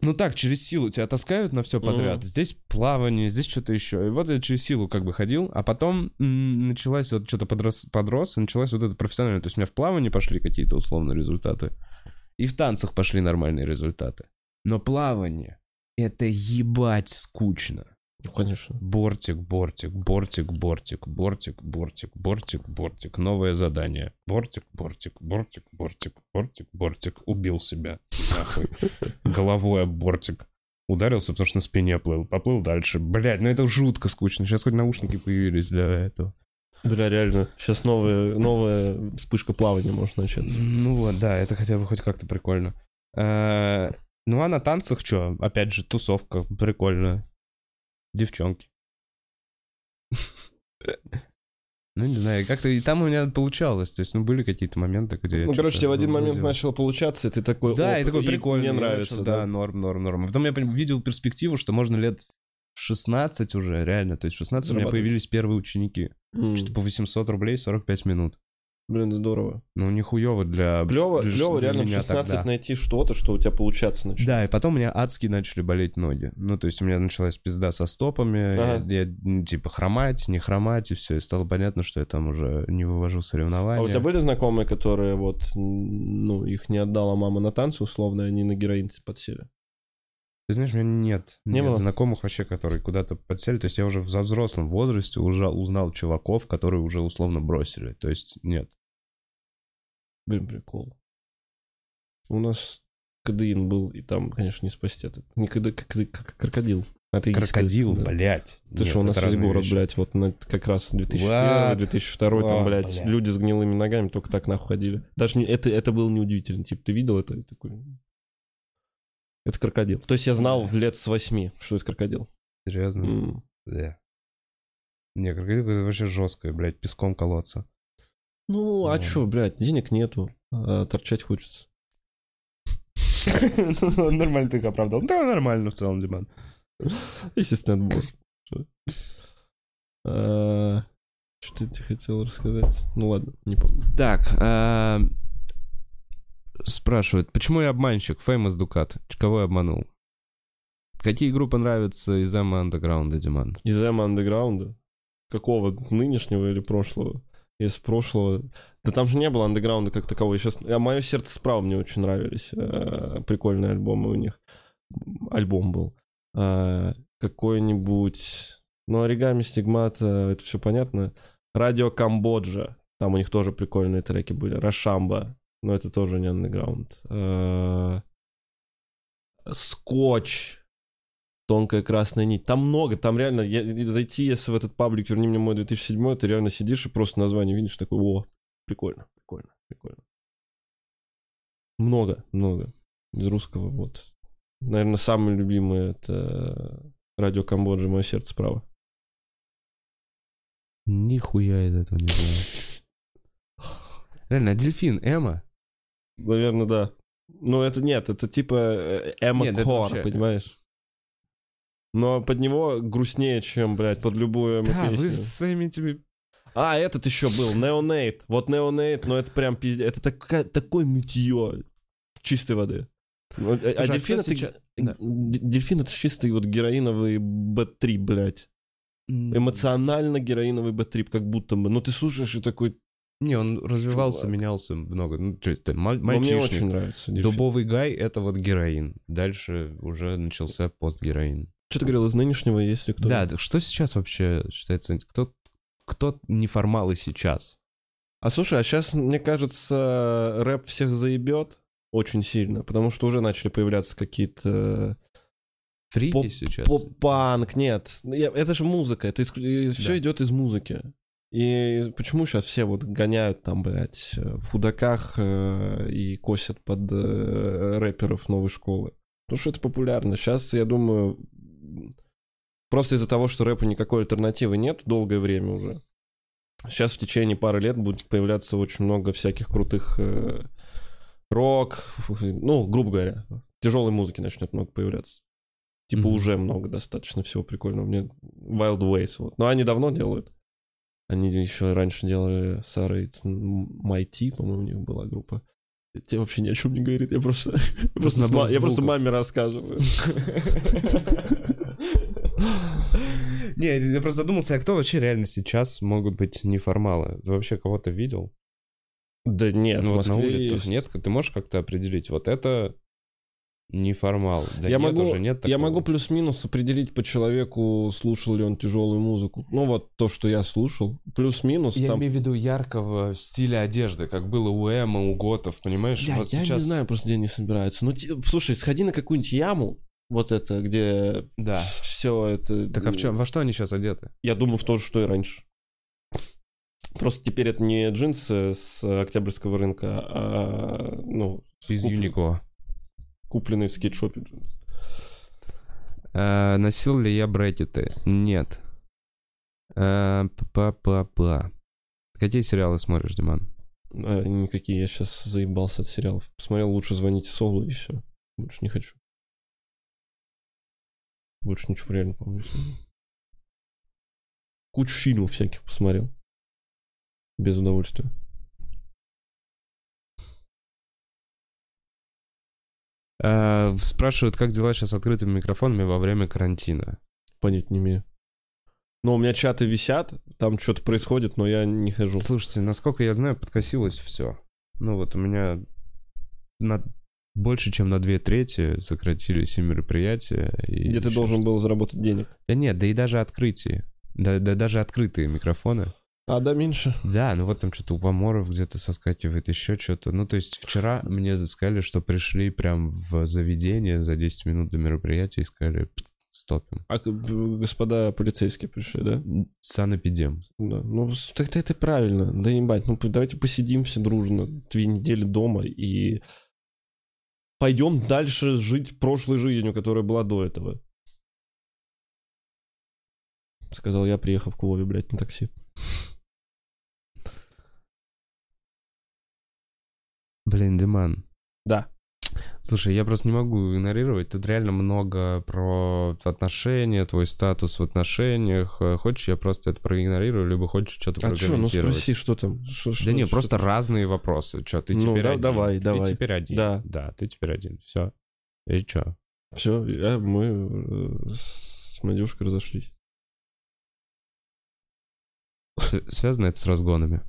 ну так, через силу тебя таскают на все подряд. Здесь плавание, здесь что-то еще. И вот я через силу как бы ходил, а потом м, началась вот что-то подрос, подрос, и началась вот это профессиональное. То есть у меня в плавании пошли какие-то условно результаты, и в танцах пошли нормальные результаты. Но плавание — это ебать скучно. Ну, конечно. Бортик, бортик, бортик, бортик, бортик, бортик, бортик, бортик. Новое задание. Бортик, бортик, бортик, бортик, бортик, бортик. Убил себя. Нахуй. (laughs) Головой об бортик. Ударился, потому что на спине плыл. Поплыл дальше. Блять, ну это жутко скучно. Сейчас хоть наушники появились для этого. Бля, реально. Сейчас новая, новая вспышка плавания может начаться. Ну вот, да, это хотя бы хоть как-то прикольно. Э, Ну а на танцах что? Опять же, тусовка прикольная. Девчонки. (laughs) Ну, не знаю, как-то и там у меня получалось. То есть, ну, были какие-то моменты, где... я Ну, короче, тебе в один момент вывозил. начало получаться, и ты такой... Да, «Оп, и такой прикольный. Мне нравится, да. Норм, норм, норм. Потом я видел перспективу, что можно лет в 16 уже, реально. То есть в 16 у меня появились первые ученики. Что по 800 рублей 45 минут. Блин, здорово. Ну, нихуево для... Клево, для- клево реально в меня 16 тогда. найти что-то, что у тебя получаться начнет. Да, и потом у меня адски начали болеть ноги. Ну, то есть у меня началась пизда со стопами, Ага. я, я, ну, типа хромать, не хромать, и все. И стало понятно, что я там уже не вывожу соревнования. А у тебя были знакомые, которые вот, ну, их не отдала мама на танцы, условно, и они на героин подсели? Ты знаешь, у меня нет, Не нет было? знакомых вообще, которые куда-то подсели. То есть я уже в взрослом возрасте уже узнал чуваков, которые уже условно бросили. То есть нет. Блин, прикол. У нас КДИН был, и там, конечно, не спасти этот. Не КД, как, как крокодил. Атеистская, Крокодил, да. блядь. Ты что, у нас весь город, вещи. блядь, вот на, как раз 2001, What? 2002, там, блядь, блядь. люди с гнилыми ногами только так нахуй ходили. Даже не, это, это было неудивительно. Типа, ты видел это? И такой... Это крокодил. То есть я знал в лет с восьми, что это крокодил. Серьезно? М. Да. Не, крокодил это вообще жесткое, блядь, песком колоться. Ну, а Ну. чё, блядь, денег нету, а торчать хочется. Нормально ты их оправдал. Да, нормально в целом, Диман. Естественно. Что? А, Что я тебе хотел рассказать? Ну ладно, не помню. Так, а, спрашивают, почему я обманщик? Famous Ducat. Кого я обманул? Какие группы нравятся из Эма Андеграунда, Диман? Из Эма андеграунда? Какого? Нынешнего или прошлого? Из прошлого. Да там же не было андеграунда как такового. Сейчас... А мое сердце справа мне очень нравились. э, Прикольные альбомы у них. Альбом был. А, Какой-нибудь... Ну, оригами, стигмата, это все понятно. Радио Камбоджа. Там у них тоже прикольные треки были. Рашамба. Но это тоже не андеграунд. А, Скотч. Тонкая красная нить. Там много, там реально, я- зайти, если в этот паблик «Верни мне мой 2007», ты реально сидишь и просто название видишь, такой, о, прикольно, прикольно, прикольно. Много, много. Из русского, вот. Наверное, самый любимый это радио Камбоджа «Мое сердце справа». Нихуя из этого не знаю. (laughs) Реально, дельфин, Эма? Наверное, да. Ну, это нет, это типа э, Эмма это Кор, понимаешь? Но под него грустнее, чем, блядь, под любую Да, вы со своими этими... А, этот еще был, Неонейт. Вот Неонейт, но это прям пиздец. Это такая, такое нытье чистой воды. Ну, а- а а дельфин кто это... сейчас- да. Дельфин это чистый вот героиновый Б3, блядь. Эмоционально героиновый Б3, как будто бы. Ну ты слушаешь и такой... Не, он развивался, Чувак. менялся много. Ну, что это, маль- Ну, мне мальчишник. очень нравится дельфин. Дубовый гай — это вот героин. Дальше уже начался постгероин. Что ты говорил, из нынешнего, если кто? Да, так что сейчас вообще считается? Кто, кто неформалы сейчас? А слушай, а сейчас, мне кажется, рэп всех заебет очень сильно, потому что уже начали появляться какие-то Фрики Поп- сейчас? Поп-панк, нет. Это же музыка, это все Да. идет из музыки. И почему сейчас все вот гоняют там, блядь, в худаках э, и косят под э, рэперов новой школы? Потому что это популярно. Сейчас, я думаю, просто из-за того, что рэпу никакой альтернативы нет долгое время уже. Сейчас в течение пары лет будет появляться очень много всяких крутых э, рок, ну, грубо говоря, тяжелой музыки начнет много появляться. Типа Мгм. уже много достаточно всего прикольного. Мне Wild Ways вот. Но они давно делают. Они еще раньше делали Сара It's Mighty, по-моему, у них была группа. Тебе вообще ни о чем не говорит. Я просто, просто, (laughs) я просто маме рассказываю. (laughs) (laughs) Не, я просто задумался, а кто вообще реально сейчас могут быть неформалы? Ты вообще кого-то видел? Да нет, ну в вот на улицах есть. нет? Ты можешь как-то определить? Вот это неформал. Да я нет, могу, уже нет я такого. могу плюс-минус определить по человеку, слушал ли он тяжелую музыку. Ну вот то, что я слушал. Плюс-минус Я там... имею в виду яркого стиля одежды, как было у Эма, у Готов, понимаешь? Бля, вот я сейчас... не знаю просто, где они собираются. Ну, ти- слушай, сходи на какую-нибудь яму, вот это, где Да. все это... Так а в чем, во что они сейчас одеты? Я думаю, в то же, что и раньше. Просто теперь это не джинсы с октябрьского рынка, а, ну, Из куплен- Юникло. купленные в скейтшопе джинсы. А, носил ли я брекеты? Нет. А, Па-па-па. Какие сериалы смотришь, Диман? А, никакие, я сейчас заебался от сериалов. Посмотрел «Лучше звоните Солу» и все. Больше не хочу. Больше ничего реально, смотрел. Кучу фильмов всяких посмотрел. Без удовольствия. А, спрашивают, как дела сейчас с открытыми микрофонами во время карантина? Понять не имею. Но у меня чаты висят, там что-то происходит, но я не хожу. Слушайте, насколько я знаю, подкосилось все. Ну вот у меня на больше, чем на две трети сократились и мероприятия. И Где ты должен был заработать денег. Да нет, да и даже открытие. Да, да даже открытые микрофоны. А, да, меньше. Да, ну вот там что-то у поморов где-то соскакивает, еще что-то. Ну, то есть вчера мне сказали, что пришли прям в заведение за 10 минут до мероприятия и сказали, стопим. А господа полицейские пришли, да? Санэпидем. Да. Ну, тогда это правильно. Да ебать, ну давайте посидим все дружно две недели дома и пойдем дальше жить прошлой жизнью, которая была до этого. Сказал я, приехав к Вове, блядь, на такси. Блин, Диман. Да. Слушай, я просто не могу игнорировать. Тут реально много про отношения, твой статус в отношениях. Э, Хочешь, я просто это проигнорирую, либо хочешь что-то А что, ну спроси, что там? Что- Да что- не, что просто там? разные вопросы. Че, ты Ну, теперь да, один. давай, ты давай. теперь один. Да. Да, ты теперь один. Все. И чё? Все, я, мы э, с Надюшкой разошлись. С- Связано это с разгонами?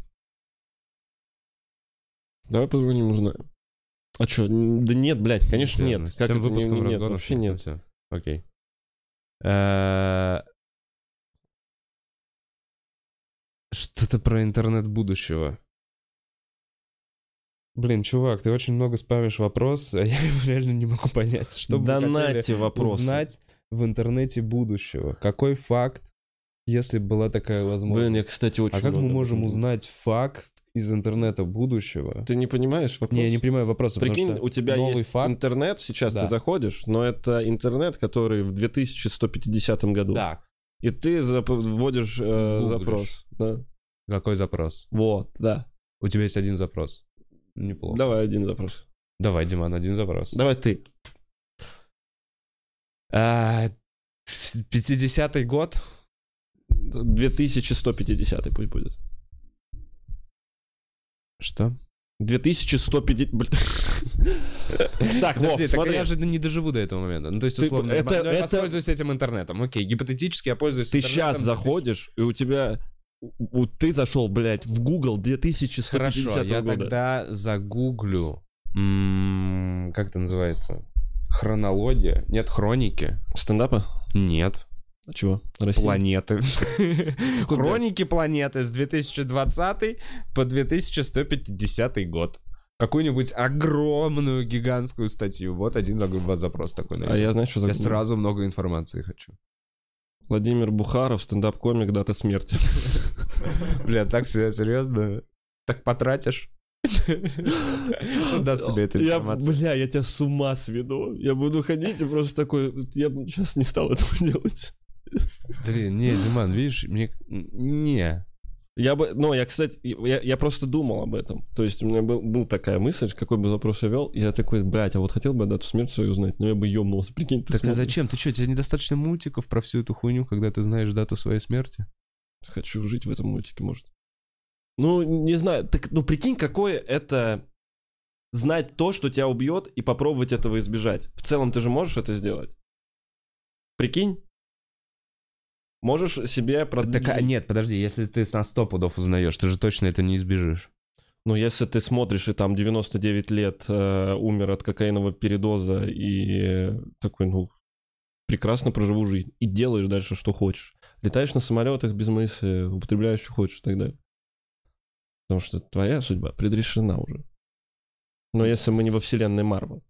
Давай позвоним, узнаем. А что? Да нет, блядь, конечно нет. С Как тем это не- выпуском нет, вообще нет. Всё. Окей. Э, Что-то про интернет будущего. Блин, чувак, ты очень много спамишь вопрос, а я (laughs) его реально не могу понять. Что бы Донайте вопросы. узнать в интернете будущего? Какой факт, если была такая возможность? Блин, я, кстати, очень а как мы много можем думаю. узнать факт из интернета будущего? Ты не понимаешь вопрос? Не, я не понимаю вопроса, Прикинь, у тебя есть факт. интернет, сейчас Да. ты заходишь, но это интернет, который в 2150 году. Так, И ты вводишь э, запрос. Да. какой запрос? Вот, да. У тебя есть один запрос. Неплохо. Давай один запрос. Давай, Диман, один запрос. Давай ты. А, 50-й год? 2150 пусть будет. Что? 2150... Блин. (laughs) Так, Вов, Подожди, так смотри. я же не доживу до этого момента. Ну, то есть, условно, это- я, воспользуюсь этим интернетом. Окей, гипотетически я пользуюсь Ты интернетом. сейчас заходишь, и у тебя... у- Ты зашел, блядь, в Google 2150 Хорошо, я года. тогда загуглю... Как это называется? Хронология? Нет, хроники? Стендапа? Нет. Чего? Россия? Планеты. (laughs) Хроники планеты с 2020 по 2150 год. Какую-нибудь огромную гигантскую статью. Вот один запрос такой. А я, знаешь, что Я сразу много информации хочу. Владимир Бухаров, стендап-комик, дата смерти. (laughs) Бля, так се- серьезно? Так потратишь? Что даст тебе эта информация? бля, я тебя с ума сведу. Я буду ходить и просто такой... Я бы сейчас не стал этого (laughs) делать. Блин, не, Диман, видишь, мне... Не. Я бы... Ну, я, кстати, я, я просто думал об этом. То есть у меня был, был такая мысль, какой бы запрос я вел, и я такой, блядь, а вот хотел бы дату смерти свою узнать, но я бы ёбнулся, прикинь, ты Так а смотришь. зачем? Ты что, тебе недостаточно мультиков про всю эту хуйню, когда ты знаешь дату своей смерти? Хочу жить в этом мультике, может. Ну, не знаю, так, ну, прикинь, какое это знать то, что тебя убьет, и попробовать этого избежать. В целом ты же можешь это сделать. Прикинь? Можешь себе продлить... Так, а, нет, подожди, если ты на сто пудов узнаешь, ты же точно это не избежишь. Ну, если ты смотришь, и там 99 лет э, умер от кокаинового передоза, и э, такой, ну, прекрасно проживу жизнь, и делаешь дальше, что хочешь. Летаешь на самолетах без мысли, употребляешь, что хочешь, и так далее. Потому что твоя судьба предрешена уже. Но если мы не во вселенной Марвел.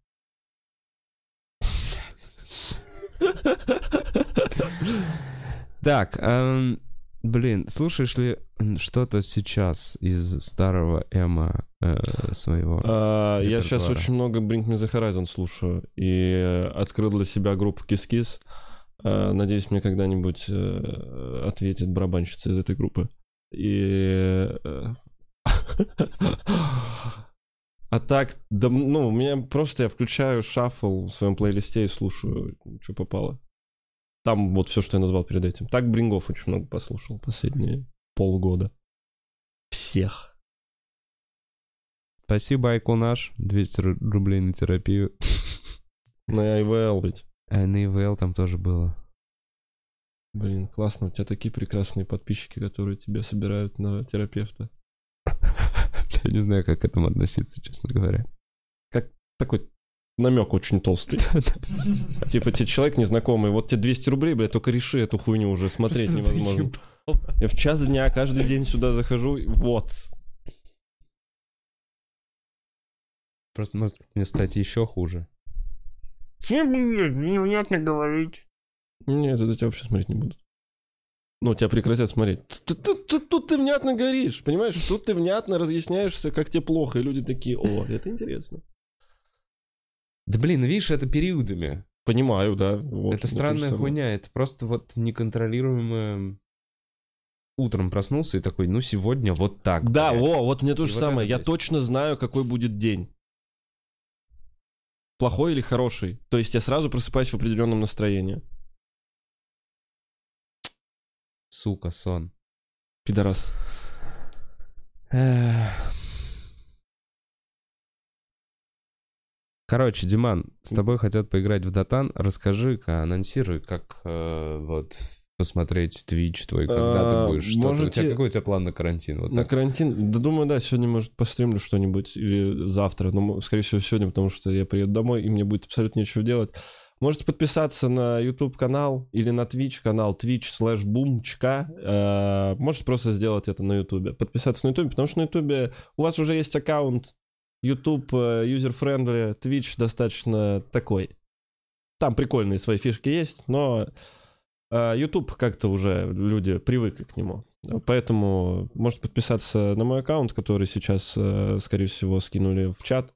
Так, эм, блин, слушаешь ли что-то сейчас из старого Эма э, своего? А, Я сейчас очень много Bring Me The Horizon слушаю, и э, открыл для себя группу Kiss. А, Надеюсь, мне когда-нибудь э, ответит барабанщица из этой группы. И... э, (laughs) А так, да, ну, у меня просто я включаю шаффл в своем плейлисте и слушаю, что попало. Там вот все, что я назвал перед этим. Так Брингов очень много послушал последние полгода. Всех. Спасибо, Айку наш, 200 ру- рублей на терапию. (laughs) На IVL ведь. А на ИВЛ там тоже было. Блин, классно, у тебя такие прекрасные подписчики, которые тебя собирают на терапевта. (laughs) Я не знаю, как к этому относиться, честно говоря. Такой намек очень толстый. (laughs) Типа, тебе человек незнакомый, вот тебе 200 рублей, блядь, только реши эту хуйню уже, смотреть невозможно. Я в час дня каждый день сюда захожу, вот. Просто может мне стать еще хуже. Чем, блядь, невнятно говорить? Нет, это тебя вообще смотреть не будут. Ну, тебя прекратят смотреть. Тут, тут, тут, тут ты внятно горишь, понимаешь? Тут ты внятно разъясняешься, как тебе плохо, и люди такие, о, это интересно. Да блин, видишь, это периодами. Понимаю, да. Вот, это странная хуйня, это просто вот неконтролируемое... Утром проснулся и такой, ну сегодня вот так. Да, блядь. о, вот мне то же самое. Я есть. точно знаю, какой будет день. Плохой или хороший. То есть я сразу просыпаюсь в определенном настроении. Сука, сон. Пидорас. Короче, Диман, с тобой хотят поиграть в Дотан. Расскажи-ка, анонсируй, как э, вот посмотреть Twitch твой, когда А, ты будешь что-то. У можете- тебя какой у тебя план на карантин? Вот На так. карантин? Да думаю, да, сегодня, может, постримлю что-нибудь или завтра. Но, скорее всего, сегодня, потому что я приеду домой, и мне будет абсолютно нечего делать. Можете подписаться на YouTube-канал или на Twitch-канал Twitch slash boomчка. Э, Можете просто сделать это на YouTube. Подписаться на YouTube, потому что на YouTube у вас уже есть аккаунт. YouTube э, user-friendly, Twitch достаточно такой. Там прикольные свои фишки есть, но э, YouTube как-то уже люди привыкли к нему. Поэтому можете подписаться на мой аккаунт, который сейчас, э, скорее всего, скинули в чат.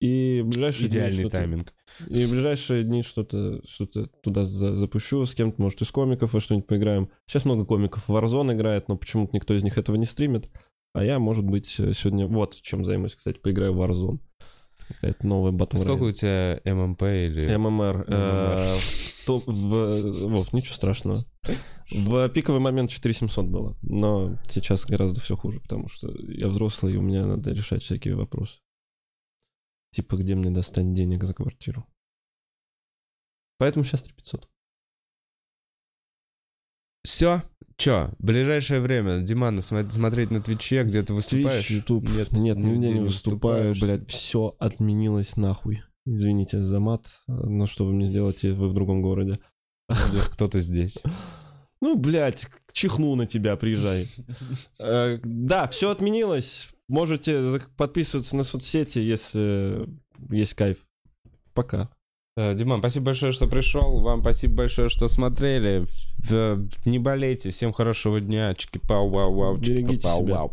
И в ближайшие дни Идеальный что-то- тайминг. И в ближайшие дни что-то что туда за- запущу с кем-то, может, из комиков во что-нибудь поиграем. Сейчас много комиков в Warzone играет, но почему-то никто из них этого не стримит. А я, может быть, сегодня... Вот чем займусь, кстати, поиграю в Warzone. Какая-то новая батл Сколько у тебя ММП или... ММР. э, Вов, ничего страшного. В пиковый момент 4700 было. Но сейчас гораздо все хуже, потому что я взрослый, и у меня надо решать всякие вопросы. Типа, где мне достать денег за квартиру. Поэтому сейчас 3500. Все? Че, ближайшее время, Диман, смо- смотреть на Твиче, где ты выступаешь? Twitch, YouTube. Нет, Нет, нигде не выступаю, блядь. Все отменилось нахуй. Извините за мат, но что вы мне сделаете, вы в другом городе. (laughs) Кто-то здесь. Ну, блядь, чихну на тебя, приезжай. (laughs) Э, Да, все отменилось. Можете подписываться на соцсети, если есть кайф. Пока. Э, Диман, спасибо большое, что пришел. Вам спасибо большое, что смотрели. Не болейте. Всем хорошего дня. Чики-пау-вау-вау. Берегите себя.